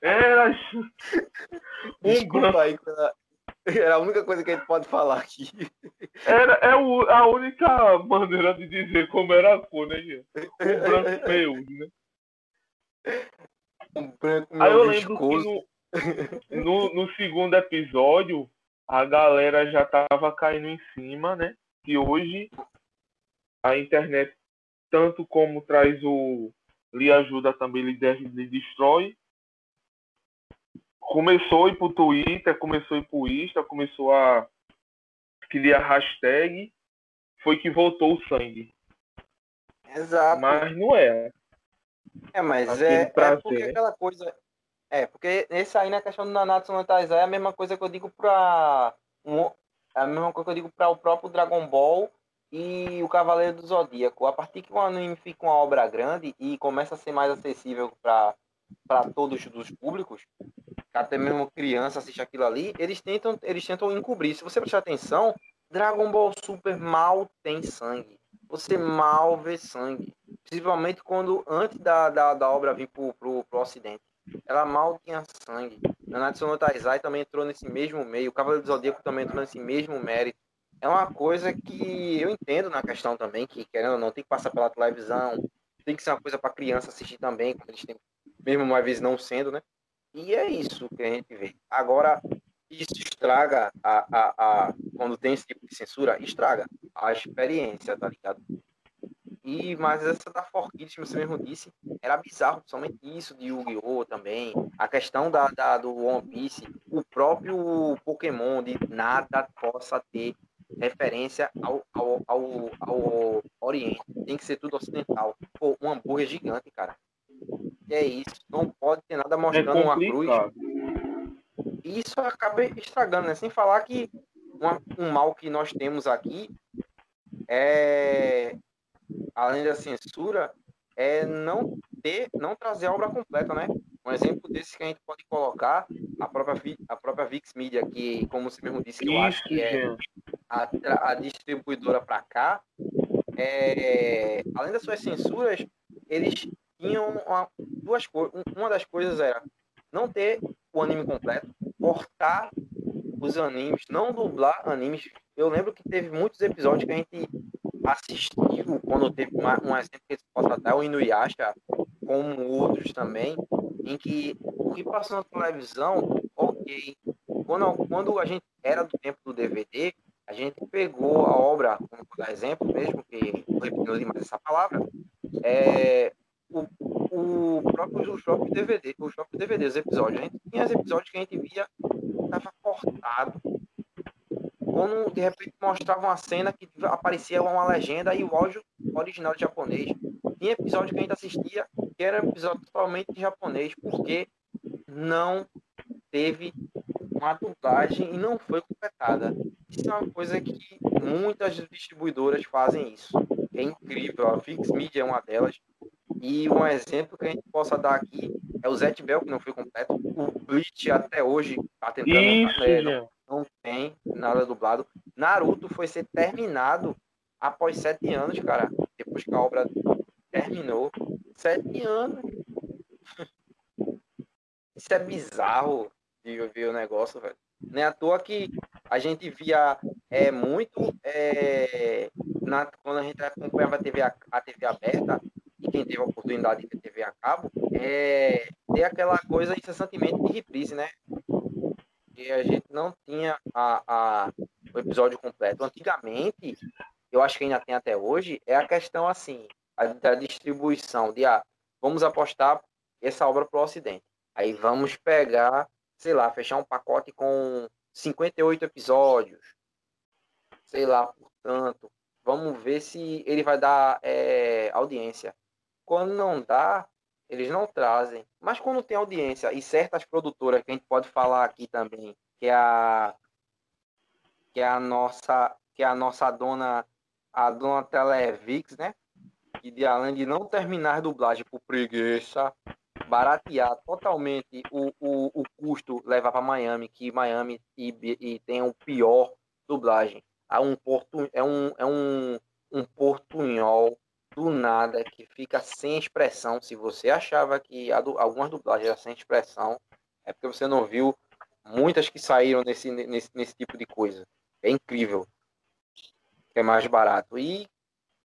Era [LAUGHS] um branco. Aí, era a única coisa que a gente pode falar aqui. Era é o, a única maneira de dizer como era a cor, né? Um branco meio, né? Um branco meio Aí eu lembro que no, no, no segundo episódio a galera já tava caindo em cima, né? Que hoje a internet, tanto como traz o lhe ajuda, também lhe, lhe destrói. Começou a ir pro Twitter, começou a ir pro Insta, começou a criar hashtag, foi que voltou o sangue. Exato. Mas não é. É, mas é, é porque aquela coisa. É, porque esse aí na questão do Nanatsu no Taizai é a mesma coisa que eu digo pra. Um, é a mesma coisa que eu digo para o próprio Dragon Ball e o Cavaleiro do Zodíaco. A partir que o anime fica uma obra grande e começa a ser mais acessível para todos os públicos, até mesmo criança assiste aquilo ali, eles tentam, eles tentam encobrir. Se você prestar atenção, Dragon Ball Super mal tem sangue. Você mal vê sangue. Principalmente quando antes da, da, da obra vir pro, pro, pro ocidente. Ela mal tinha sangue. Nanatsu no Taizai também entrou nesse mesmo meio. O Cavaleiro do Zodíaco também entrou nesse mesmo mérito é uma coisa que eu entendo na questão também, que querendo ou não, tem que passar pela televisão, tem que ser uma coisa para criança assistir também, quando eles têm, mesmo uma vez não sendo, né? E é isso que a gente vê. Agora, isso estraga a, a, a quando tem esse tipo de censura, estraga a experiência, tá ligado? E, mas essa da Forkids, você mesmo disse, era bizarro, somente isso de Yu-Gi-Oh! também. A questão da, da, do One Piece, o próprio Pokémon, de nada possa ter referência ao, ao, ao, ao Oriente. Tem que ser tudo ocidental. Pô, um hambúrguer gigante, cara. E é isso. Não pode ter nada mostrando é uma cruz. E isso acaba estragando, né? Sem falar que uma, um mal que nós temos aqui é, além da censura, é não ter, não trazer a obra completa, né? Um exemplo desse que a gente pode colocar, a própria, a própria Vix Media, que, como você mesmo disse, eu acho que é a, a distribuidora para cá, é, além das suas censuras, eles tinham uma, duas coisas. Uma das coisas era não ter o anime completo, cortar os animes, não dublar animes. Eu lembro que teve muitos episódios que a gente assistiu quando teve uma, um exemplo que se possa dar, o Inuyasha, como outros também, em que o que passou na televisão, ok. Quando, quando a gente era do tempo do DVD, a gente pegou a obra, como por exemplo, mesmo que não repetindo demais essa palavra, é, o, o próprio, os próprios DVD, os próprios DVD, os episódios. A gente tinha os episódios que a gente via estava cortado. Quando de repente mostrava uma cena que aparecia uma legenda e o áudio original de japonês. Tinha episódio que a gente assistia que era episódio totalmente japonês, porque não teve uma dublagem e não foi completada. Isso é uma coisa que muitas distribuidoras fazem isso. É incrível. A Fix Media é uma delas. E um exemplo que a gente possa dar aqui é o Zet Bell, que não foi completo. O Bleach até hoje está tentando. Isso, é, não, não, tem nada dublado. Naruto foi ser terminado após sete anos, cara. Depois que a obra terminou. Sete anos. [LAUGHS] Isso é bizarro de ver o negócio, velho. É à toa que a gente via é, muito é, na, quando a gente acompanhava a TV, a TV aberta, quem teve a oportunidade de TV a cabo, é ter aquela coisa incessantemente de reprise, né? E a gente não tinha a, a, o episódio completo. Antigamente, eu acho que ainda tem até hoje, é a questão assim, a, da distribuição, de ah, vamos apostar essa obra para o Ocidente. Aí vamos pegar, sei lá, fechar um pacote com 58 episódios, sei lá, portanto, vamos ver se ele vai dar é, audiência. Quando não dá, eles não trazem. Mas quando tem audiência e certas produtoras que a gente pode falar aqui também, que é a que é a nossa que é a nossa dona a dona Televix, né? Que de além de não terminar a dublagem por preguiça, baratear totalmente o, o, o custo levar para Miami, que Miami e, e tem o pior dublagem. É um porto é um é um um portunhol do nada que fica sem expressão. Se você achava que algumas dublagens eram sem expressão, é porque você não viu muitas que saíram nesse, nesse, nesse tipo de coisa. É incrível. É mais barato. E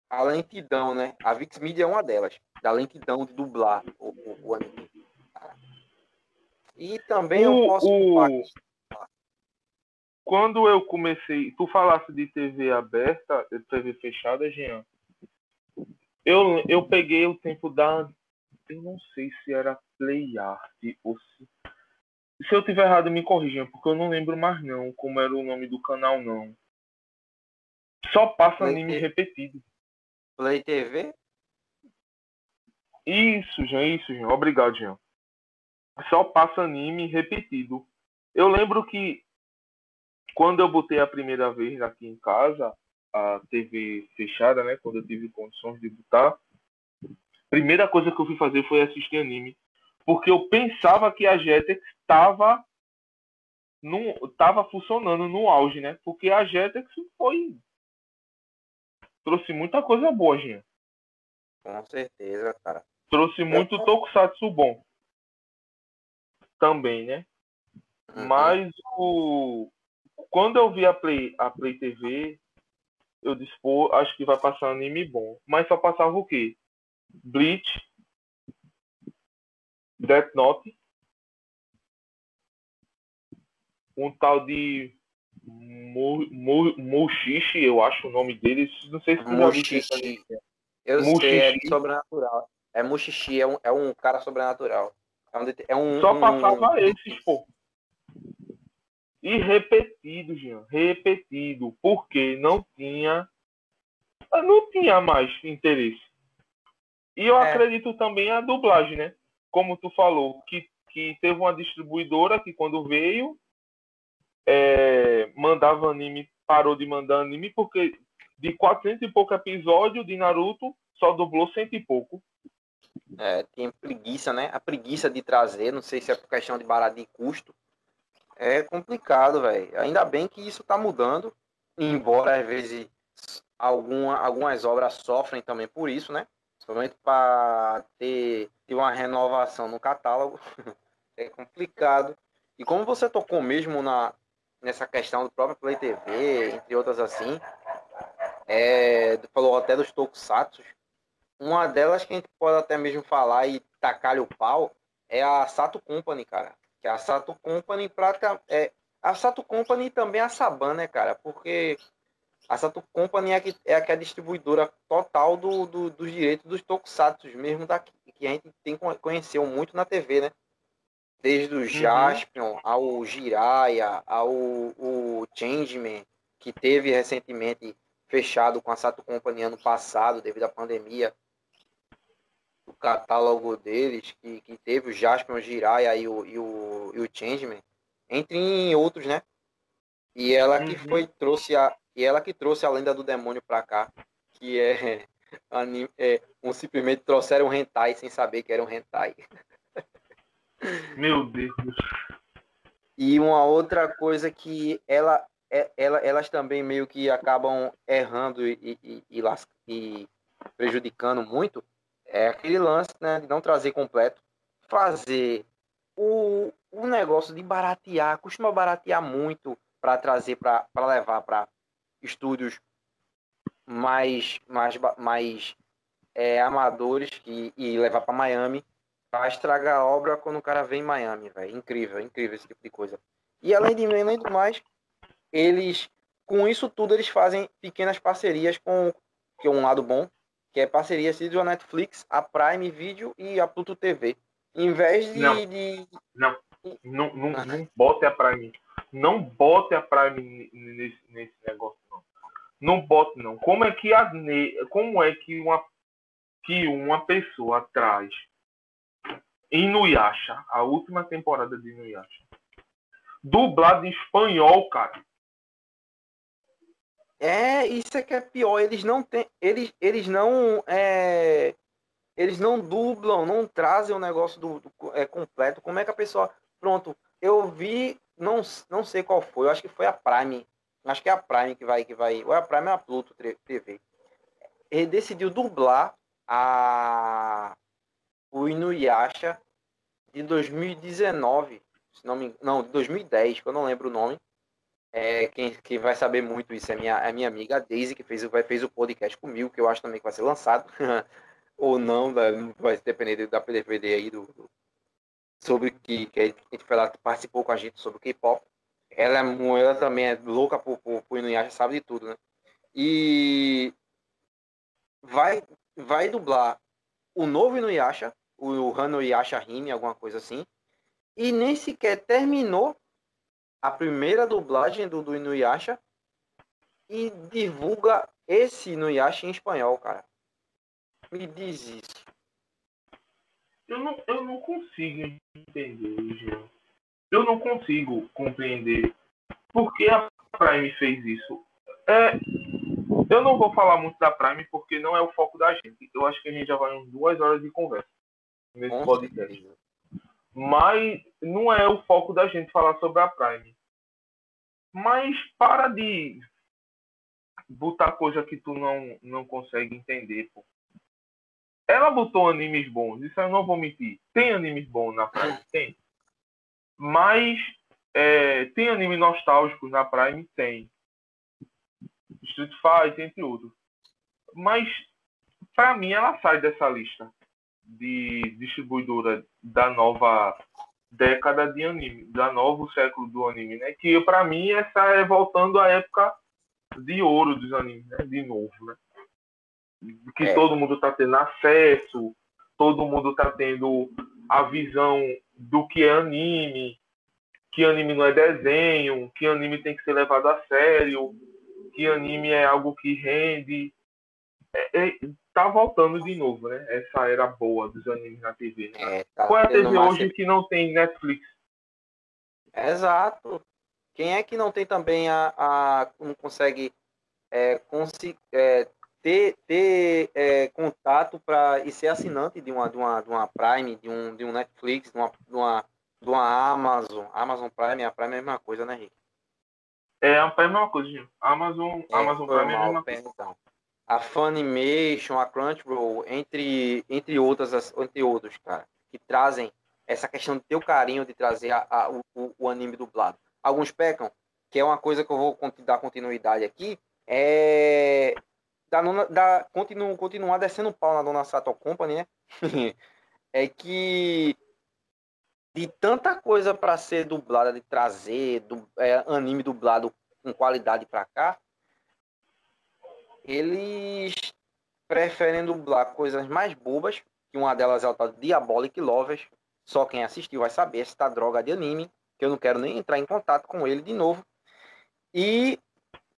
a lentidão, né? A Vix Media é uma delas. Da lentidão de dublar o, o, o anime. E também o, eu posso. O... Quando eu comecei. Tu falasse de TV aberta, TV fechada, Jean. Eu, eu peguei o tempo da. Eu não sei se era Play Art ou se. Se eu tiver errado, me corrijam, porque eu não lembro mais não como era o nome do canal, não. Só passa Play anime repetido. Play TV? Isso, Jean, isso, Jean. Obrigado, Jean. Só passa anime repetido. Eu lembro que quando eu botei a primeira vez aqui em casa, a TV fechada, né? Quando eu tive condições de botar. Primeira coisa que eu fui fazer foi assistir anime. Porque eu pensava que a Jetix estava tava funcionando no auge, né? Porque a Jetix foi. trouxe muita coisa boa, gente. Com certeza, cara. Trouxe muito eu... tokusatsu bom. Também, né? Uhum. Mas o. Quando eu vi a Play, a Play TV, eu disse, pô, acho que vai passar anime bom. Mas só passava o quê? Bleach, Death Note, um tal de Mushishi, eu acho o nome dele. Não sei se Mushishi. Eu Mushishi. sei, é sobrenatural. É Mushishi, é um, é um cara sobrenatural. É um, é um Só passava um... esses, pô. E repetido, Jean, repetido, porque não tinha não tinha mais interesse. E eu é. acredito também a dublagem, né? Como tu falou, que, que teve uma distribuidora que quando veio é, mandava anime, parou de mandar anime, porque de 400 e pouco episódios de Naruto, só dublou cento e pouco. É, tem preguiça, né? A preguiça de trazer, não sei se é por questão de barato de custo, é complicado, velho. Ainda bem que isso está mudando, embora às vezes alguma, algumas obras sofrem também por isso, né? Somente para ter, ter uma renovação no catálogo [LAUGHS] é complicado. E como você tocou mesmo na, nessa questão do próprio Play TV, entre outras assim, é, falou até dos tokusatsu, uma delas que a gente pode até mesmo falar e tacar o pau é a Sato Company, cara. Que a Sato Company prata, é a Sato Company também é a Saban, né, cara? Porque a Sato Company é a que é, a, que é a distribuidora total do, do, dos direitos dos tokusatsu, mesmo daqui, que a gente tem conheceu muito na TV, né? Desde o uhum. Jaspion ao Jiraiya, ao o Changeman, que teve recentemente fechado com a Sato Company ano passado, devido à pandemia o catálogo deles, que, que teve o Jasper, o Jiraiya e o, e o, e o Changeman, entre em outros, né? E ela que uhum. foi, trouxe a, e ela que trouxe a lenda do demônio pra cá, que é, [LAUGHS] é um simplesmente trouxeram um hentai sem saber que era um hentai. Meu Deus. E uma outra coisa que ela, é, ela, elas também meio que acabam errando e, e, e, e prejudicando muito é aquele lance né, de não trazer completo, fazer o, o negócio de baratear, costuma baratear muito para trazer, para levar para estúdios mais, mais, mais é, amadores que, e levar para Miami para estragar a obra quando o cara vem em Miami, velho. Incrível, incrível esse tipo de coisa. E além de além do mais, eles com isso tudo eles fazem pequenas parcerias com que é um lado bom, que é parceria entre a Netflix, a Prime Video e a Pluto TV. Em vez de. Não, de... não, não, não, não bote a Prime. Não bote a Prime nesse, nesse negócio, não. Não bote, não. Como é que a como é que uma, que uma pessoa traz Inuyasha, a última temporada de Inuyasha, dublado em espanhol, cara. É, isso é que é pior. Eles não têm. Eles, eles não. É, eles não dublam, não trazem o negócio do, do é, completo. Como é que a pessoa. Pronto, eu vi. Não, não sei qual foi. Eu acho que foi a Prime. Acho que é a Prime que vai. Que vai ou é a Prime ou a Pluto TV. Ele decidiu dublar a. O Inuyasha de 2019. Se não, me, não, de 2010, que eu não lembro o nome. É, quem, quem vai saber muito isso é minha, é minha amiga Daisy, que fez, fez o podcast comigo, que eu acho também que vai ser lançado. [LAUGHS] Ou não, vai depender da PDVD aí do, do, sobre que, que a gente ela participou com a gente sobre o K-pop. Ela, é, ela também é louca por, por, por Inuyasha, sabe de tudo, né? E vai, vai dublar o novo Inuyasha, o Hano Yasha Hime, alguma coisa assim. E nem sequer terminou a primeira dublagem do, do Inuyasha e divulga esse Inuyasha em espanhol, cara. Me diz isso. Eu não, eu não consigo entender, Jean. Eu não consigo compreender por que a Prime fez isso. É, eu não vou falar muito da Prime porque não é o foco da gente. Eu acho que a gente já vai em duas horas de conversa nesse podcast. Mas não é o foco da gente falar sobre a Prime. Mas para de botar coisa que tu não, não consegue entender, pô. Ela botou animes bons, isso eu não vou mentir. Tem animes bons na Prime? Tem. Mas é, tem anime nostálgicos na Prime? Tem. Street Fighter, entre outros. Mas, para mim, ela sai dessa lista de distribuidora da nova década de anime, da novo século do anime, né? Que para mim essa é voltando à época de ouro dos animes, né? De novo, né? Que é. todo mundo tá tendo acesso, todo mundo tá tendo a visão do que é anime, que anime não é desenho, que anime tem que ser levado a sério, que anime é algo que rende. É, é, tá voltando de novo, né? Essa era boa dos animes na TV. Né? É, tá Qual é a TV hoje que não tem Netflix? Exato. Quem é que não tem também a. a não consegue é, é, ter, ter é, contato para e ser assinante de uma, de, uma, de uma Prime, de um, de um Netflix, de uma, de uma, de uma Amazon. Amazon Prime, a Prime é a mesma coisa, né, Rick? É, a Prime é a mesma coisa, Amazon, é, Amazon Prime é a mesma coisa. Então. A Funimation, a Crunchyroll, entre, entre, outras, entre outros, cara, que trazem essa questão de ter o carinho de trazer a, a, o, o anime dublado. Alguns pecam, que é uma coisa que eu vou dar continuidade aqui, é da, da continu, continuar descendo pau na Dona Sato Company, né? [LAUGHS] é que de tanta coisa para ser dublada, de trazer do, é, anime dublado com qualidade para cá, eles preferem dublar coisas mais bobas, que uma delas é o tal Diabolic Lovers, só quem assistiu vai saber esta droga de anime, que eu não quero nem entrar em contato com ele de novo. E,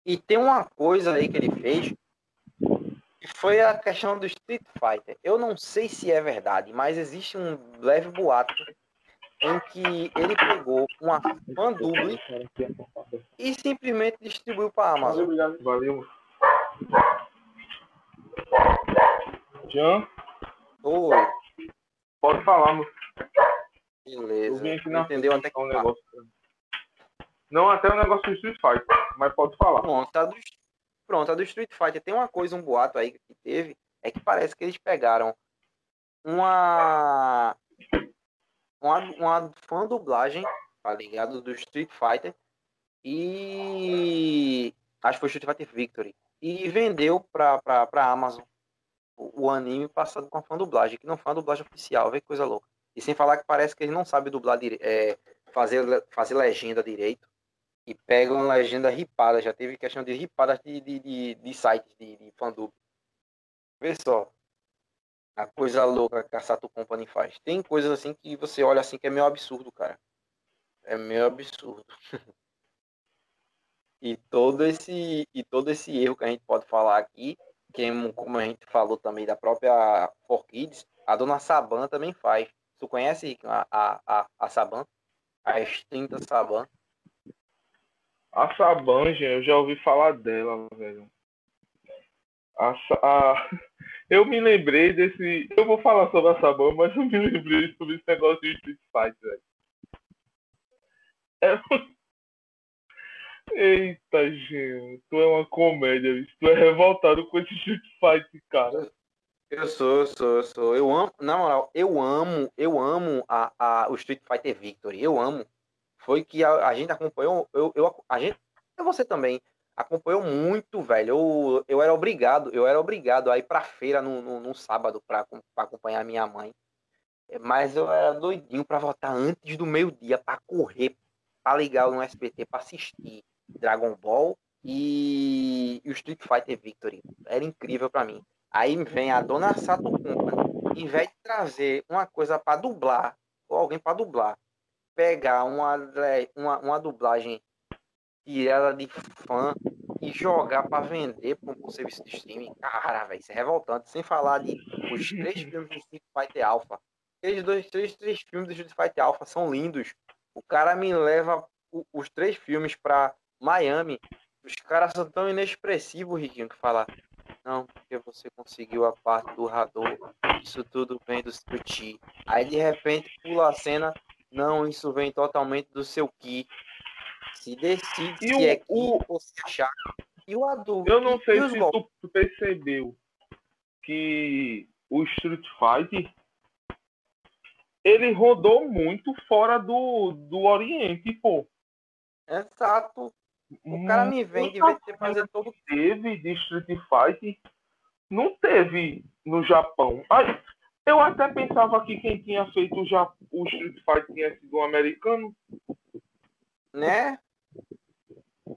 e tem uma coisa aí que ele fez, que foi a questão do Street Fighter. Eu não sei se é verdade, mas existe um leve boato em que ele pegou uma fan double e simplesmente distribuiu para a Amazon. Valeu. Jean? Oi. Pode falar, meu. Beleza. Eu vim aqui na Entendeu até que um tá. negócio. Não, até o negócio do Street Fighter, mas pode falar. Pronto, a do, pronto, a do Street Fighter tem uma coisa, um boato aí que teve, é que parece que eles pegaram uma uma, uma fã dublagem, tá ligado? Do Street Fighter e acho que foi Street Fighter Victory e vendeu pra, pra, pra Amazon o, anime passado com a dublagem, que não foi uma dublagem oficial, vê que coisa louca. E sem falar que parece que eles não sabem dublar, dire- é, fazer, fazer legenda direito. E pegam legenda ripada. Já teve questão de ripadas de, de, de, de sites de, de fandub. Vê só. A coisa louca que a Sato Company faz. Tem coisas assim que você olha assim que é meio absurdo, cara. É meio absurdo. [LAUGHS] e todo esse e todo esse erro que a gente pode falar aqui, que é como a gente falou também da própria For Kids, a dona Saban também faz. Tu conhece a, a, a, Saban? A extinta Saban. A Saban, gente, eu já ouvi falar dela, velho. A, a- [LAUGHS] Eu me lembrei desse. Eu vou falar sobre a Saban, mas eu me lembrei sobre esse negócio de Street Fighter. É... Eita, gente, tu é uma comédia, bicho. tu é revoltado com esse Street Fighter, cara. Eu sou, eu sou, eu sou. Eu amo, na moral, eu amo, eu amo a, a, o Street Fighter Victory. Eu amo. Foi que a, a gente acompanhou, eu, eu, a gente, você também, acompanhou muito, velho. Eu, eu era obrigado, eu era obrigado a ir pra feira no, no, no sábado pra, pra acompanhar minha mãe. Mas eu era doidinho pra voltar antes do meio-dia pra correr, pra ligar no SBT pra assistir Dragon Ball e, e o Street Fighter Victory. Era incrível pra mim. Aí vem a dona Sato Company, em vez de trazer uma coisa para dublar, ou alguém para dublar, pegar uma, uma, uma dublagem era de fã e jogar para vender para um serviço de streaming, cara, velho, isso é revoltante. Sem falar de os três [LAUGHS] filmes do Street Fighter Alpha. Aqueles dois, três, três filmes do Street Fighter Alpha são lindos. O cara me leva os três filmes para Miami. Os caras são tão inexpressivos, Riquinho, que fala não, porque você conseguiu a parte do Hador. Isso tudo vem do seu Ki. Aí de repente pula a cena. Não, isso vem totalmente do seu Ki. Se decide E se o- é Ki o- ou se é chá. E o Hador. Eu não sei se golpes? tu percebeu que o Street Fighter ele rodou muito fora do, do Oriente, pô. Exato. O cara me vem de vez de fazer todo. teve de Street Fighter não teve no Japão. Aí, eu até pensava que quem tinha feito o, o Street Fighter tinha sido um americano. Né?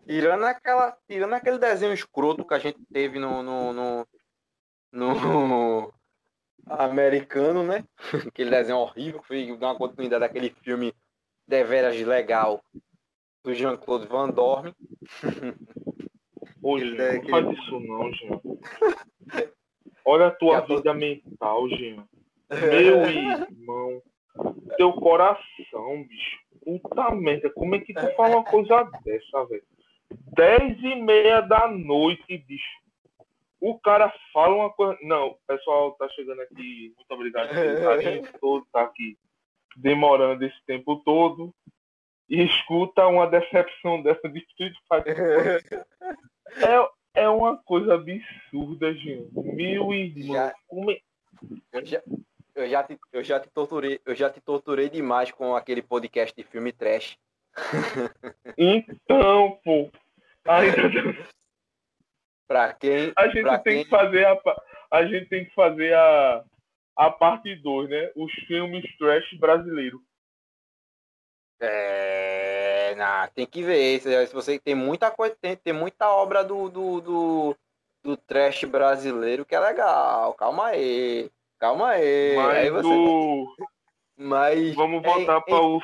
Tirando, aquela, tirando aquele desenho escroto que a gente teve no, no, no, no americano, né? [LAUGHS] Aquele desenho horrível que foi dar uma continuidade daquele filme deveras legal do Jean-Claude Van. Hoje, Aquele- não aquele- faz isso não, Jean. Olha a tua Já tô- vida mental, Jean. Meu irmão, teu coração, bicho. Puta merda, como é que tu fala uma coisa dessa, velho? Dez e meia da noite, bicho. O cara fala uma coisa. Não, o pessoal tá chegando aqui. Muito obrigado pelo carinho todo, tá aqui demorando esse tempo todo. E escuta uma decepção dessa de Street Fighter. É, é uma coisa absurda, gente. Meu irmão. Já- como é- Eu já, eu, já te, eu já te torturei, eu já te torturei demais com aquele podcast de filme trash. Então, pô. Ainda [LAUGHS] Pra quem, a gente tem quem que fazer a, a gente tem que fazer a, a parte 2, né? Os filmes trash brasileiros. É, na, tem que ver. Se, se você tem muita coisa, tem, tem muita obra do, do, do, do trash brasileiro que é legal. Calma aí. Calma aí. aí Mas você, o... mas vamos voltar é, para o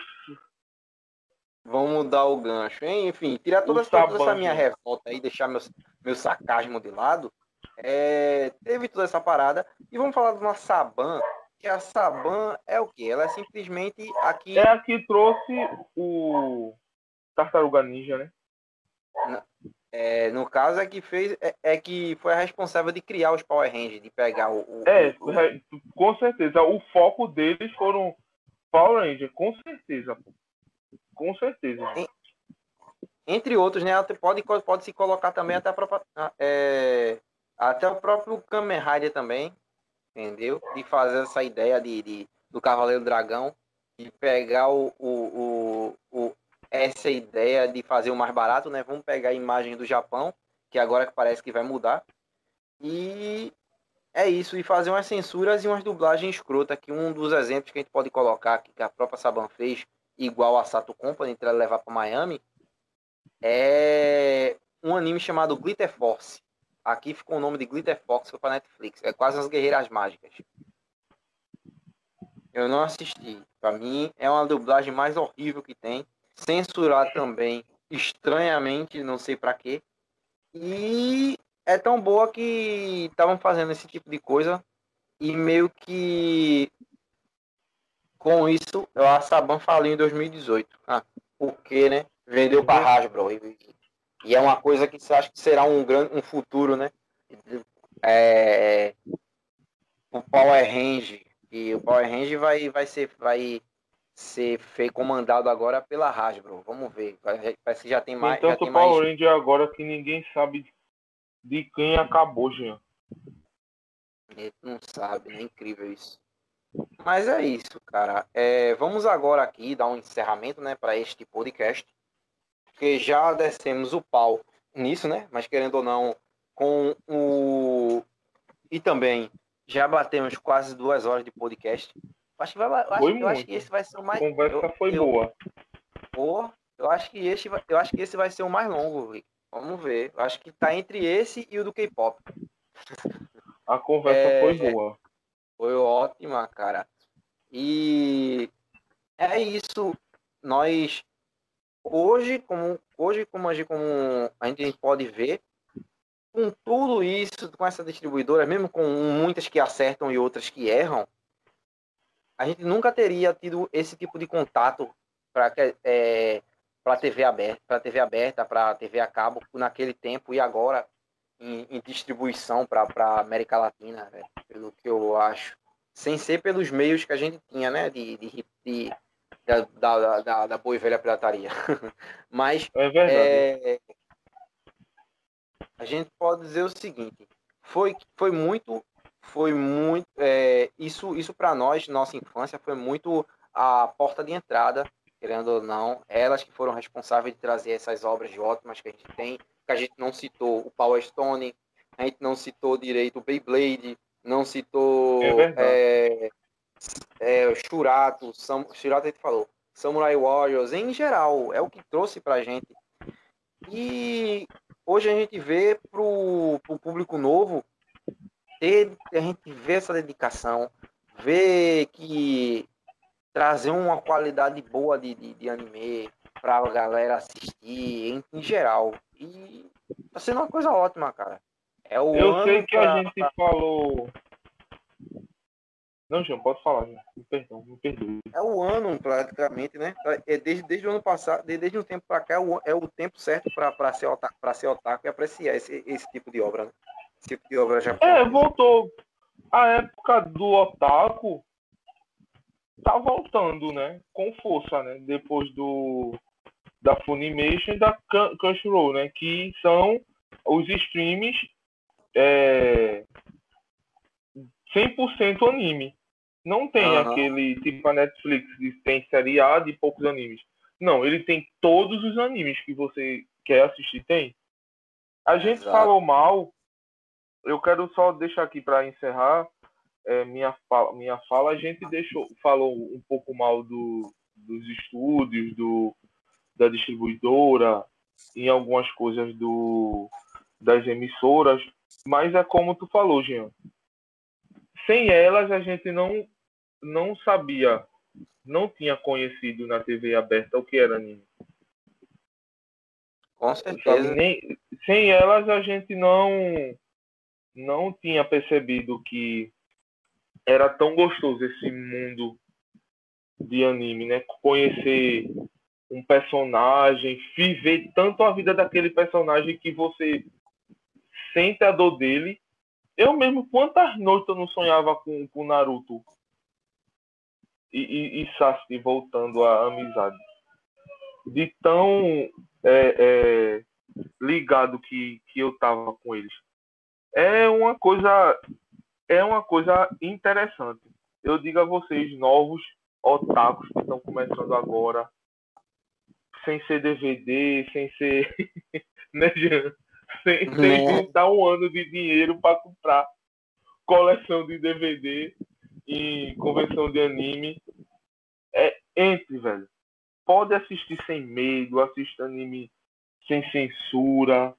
vamos mudar o gancho. Enfim, tirar toda, essa, toda essa minha revolta aí, deixar meu, meu sarcasmo de lado. É, teve toda essa parada. E vamos falar de uma Saban. Que a Saban é o quê? Ela é simplesmente aqui. É a que trouxe o Tartaruga Ninja, né? É, no caso é que fez é, é que foi a responsável de criar os Power Rangers, de pegar o, o- É, o- é, com certeza. O foco deles foram Power Ranger, com certeza. Com certeza. entre outros, né? Pode, pode se colocar também até a própria, é, até o próprio Kamen Rider também, entendeu? De fazer essa ideia de, de- do Cavaleiro Dragão, de pegar o, o, o, o- essa ideia de fazer o mais barato, né? Vamos pegar a imagem do Japão, que agora parece que vai mudar. E é isso, e fazer umas censuras e umas dublagens escrotas, que um dos exemplos que a gente pode colocar, que a própria Saban fez, igual a Sato Company, para levar para Miami, é um anime chamado Glitter Force. Aqui ficou o nome de Glitter Fox, foi para Netflix. É quase as Guerreiras Mágicas. Eu não assisti. Para mim, é uma dublagem mais horrível que tem. Censurar também, estranhamente, não sei para quê. E é tão boa que estavam fazendo esse tipo de coisa e meio que com isso a Saban faliu em 2018. Ah, porque, né? Vendeu para Hasbro e, e é uma coisa que você acha que será um grande um futuro, né? É, o Power Range e o Power Range vai vai ser vai ser feito comandado agora pela Hasbro. Vamos ver. Parece que já tem mais Tem já tanto tem mais Power Ranger agora que ninguém sabe de quem acabou, Jean. Ele não sabe, né? Incrível isso. Mas é isso, cara. É, vamos agora aqui dar um encerramento, né, para este podcast, porque já descemos o pau nisso, né? Mas querendo ou não, com o e também já batemos quase duas horas de podcast. Acho que vai, eu acho, eu acho que esse vai ser o A mais. conversa eu, foi eu- boa. Pô, eu acho que esse, vai- eu acho que esse vai ser o mais longo, Rick. Vamos ver. Eu acho que tá entre esse e o do K-pop. [LAUGHS] A conversa É, foi boa. Foi ótima, cara. E é isso. Nós hoje, como hoje, como a gente, como a gente pode ver, com tudo isso, com essa distribuidora, mesmo com muitas que acertam e outras que erram, a gente nunca teria tido esse tipo de contato para é, para TV aberta, para TV aberta, para TV a cabo naquele tempo e agora em, em distribuição para América Latina, pelo que eu acho sem ser pelos meios que a gente tinha, né? De, de, de- da, da, da, da boa e velha pirataria. [LAUGHS] Mas É é, a gente pode dizer o seguinte: foi, foi muito, foi muito, é, isso, isso para nós, nossa infância, foi muito a porta de entrada, querendo ou não, elas que foram responsáveis de trazer essas obras ótimas que a gente tem, que a gente não citou o Power Stone, a gente não citou direito o Beyblade, não citou É. é, Shurato, Sam, Shurato a gente falou, Samurai Warriors, em geral, é o que trouxe pra gente. E hoje a gente vê pro, pro público novo ter, a gente vê essa dedicação, vê que trazer uma qualidade boa de, de, de anime pra galera assistir em, em geral. E tá sendo uma coisa ótima, cara. É o Eu sei que pra- a gente falou. Não, Jean, pode falar, Jean. Me perdão, me perdoe. É o ano, praticamente, né? É desde, desde o ano passado, de- desde um tempo para cá, é o, é o tempo certo para ser, otaku- ser otaku e apreciar esse, esse tipo de obra, né? Esse tipo de obra É, japonesa. voltou. A época do Otaku tá voltando, né? Com força, né? Depois do da Funimation e da Crunchyroll, né? Que são os streams é 100% anime. Não tem Aham. aquele tipo a Netflix que tem seriado e poucos animes. Não, ele tem todos os animes que você quer assistir, tem. A gente Exato. falou mal. Eu quero só deixar aqui para encerrar é, minha, fala, minha fala. A gente deixou, falou um pouco mal do, dos estúdios, do, da distribuidora, em algumas coisas do, das emissoras. Mas é como tu falou, Jean. Sem elas a gente não, não sabia, não tinha conhecido na TV aberta o que era anime. Com certeza. Nem, sem elas a gente não não tinha percebido que era tão gostoso esse mundo de anime, né? Conhecer um personagem, viver tanto a vida daquele personagem que você sente a dor dele. Eu mesmo, quantas noites eu não sonhava com o Naruto e, e, e Sasuke voltando à amizade. De tão é, é, ligado que, que eu tava com eles. É uma coisa é uma coisa interessante. Eu digo a vocês, novos otakus que estão começando agora, sem ser DVD, sem ser. [LAUGHS] Sem, sem juntar um ano de dinheiro para comprar coleção de DVD e convenção de anime. É, entre, velho. Pode assistir sem medo, assista anime sem censura.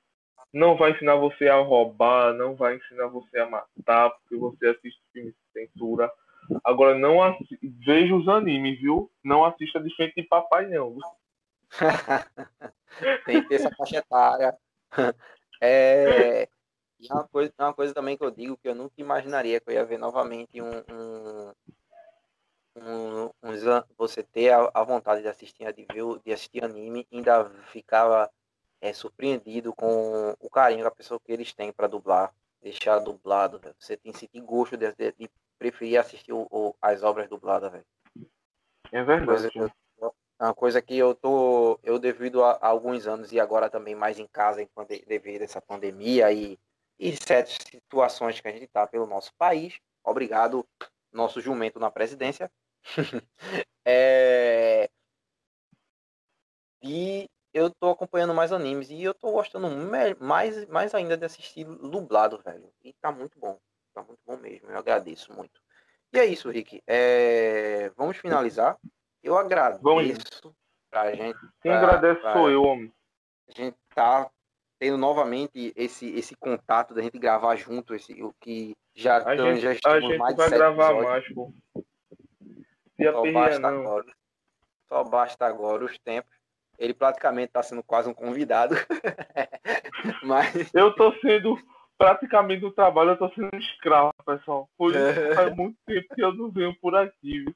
Não vai ensinar você a roubar, não vai ensinar você a matar, porque você assiste filme sem censura. Agora, não assi- veja os animes, viu? Não assista de frente de papai, não. [LAUGHS] Tem que ter essa faixa etária. [LAUGHS] É, e uma coisa, uma coisa também que eu digo que eu nunca imaginaria que eu ia ver novamente um, um, um- an- você ter a, a vontade de assistir, de ver, de assistir anime ainda ficava é, surpreendido com o carinho que a pessoa que eles têm para dublar, deixar dublado. Você tem que sentir gosto de, de- de preferir assistir o- o- as obras dubladas, velho. É verdade. eu- é uma coisa que eu tô, eu devido a, a alguns anos e agora também mais em casa enquanto devido a essa pandemia e, e certas situações que a gente tá pelo nosso país. Obrigado, nosso jumento na presidência. [LAUGHS] É, E eu tô acompanhando mais animes e eu tô gostando mais, mais ainda de assistir dublado, velho. E tá muito bom. Tá muito bom mesmo. Eu agradeço muito. E é isso, Rick. É, Vamos finalizar. Eu agradeço pra gente. Quem pra- agradece pra- sou eu, homem. A gente tá tendo novamente esse, esse contato da gente gravar junto, esse, o que já, A então, gente, já a estamos gente mais vai gravar episódios. mais, pô. Se Só basta não. agora. Só basta agora os tempos. Ele praticamente está sendo quase um convidado. [LAUGHS] Mas Eu tô sendo, praticamente no trabalho, eu tô sendo escravo, pessoal. Por isso que faz muito tempo que eu não venho por aqui, viu?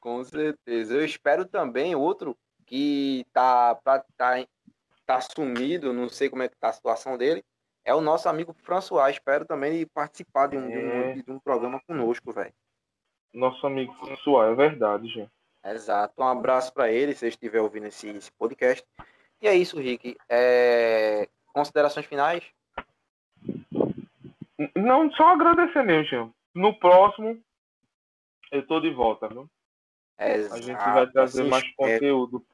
Com certeza. Eu espero também outro que tá, pra- tá, tá sumido, não sei como é que tá a situação dele. É o nosso amigo François. Espero também ele participar de um, de É. um, de um programa conosco, velho. Nosso amigo François, é verdade, gente. Exato. Um abraço para ele, se ele estiver ouvindo esse, esse podcast. E é isso, Rick. É, Considerações finais? Não, só agradecer mesmo, Jean. No próximo, eu tô de volta, viu? Exato. A gente vai trazer mais espero. conteúdo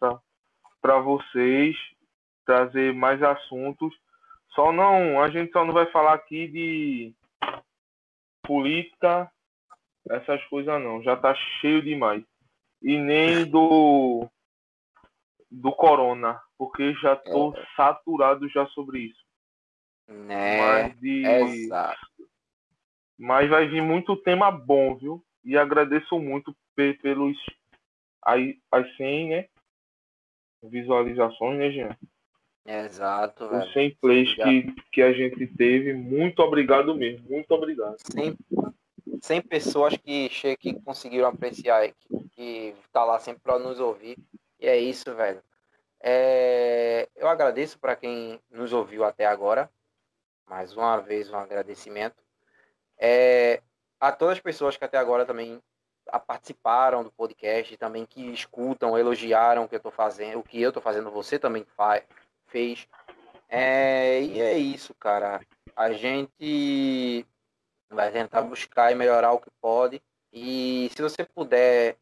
para vocês, trazer mais assuntos. Só não, a gente só não vai falar aqui de política, essas coisas não. Já tá cheio demais. E nem do do corona, porque já tô saturado já sobre isso. Né? Mas de Exato. mas vai vir muito tema bom, viu? E agradeço muito pelos aí as 100, né? Visualizações, né, Jean? Exato, Os velho. 100 plays Obrigado. que, que a gente teve. Muito obrigado mesmo. Muito obrigado. 100, 100 pessoas que, que conseguiram apreciar, que, que tá lá sempre para nos ouvir. E é isso, velho. É, eu agradeço para quem nos ouviu até agora. Mais uma vez, um agradecimento. É, a todas as pessoas que até agora também participaram do podcast, também que escutam, elogiaram o que eu tô fazendo, o que eu tô fazendo, você também fa fez. É, e é isso, cara. A gente vai tentar buscar e melhorar o que pode. E se você puder,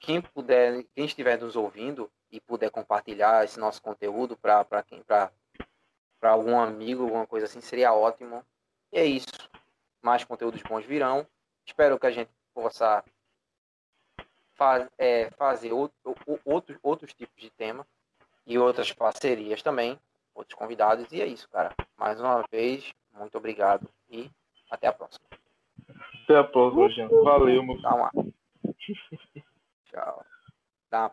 quem puder, quem estiver nos ouvindo e puder compartilhar esse nosso conteúdo para quem, para algum amigo, alguma coisa assim, seria ótimo. E é isso. Mais conteúdos bons virão. Espero que a gente possa faz, é, fazer outro, outros, outros tipos de tema e outras parcerias também, outros convidados. E é isso, cara. Mais uma vez, muito obrigado e até a próxima. Até a próxima, Jean. Valeu, meu Calma. Tchau. Dá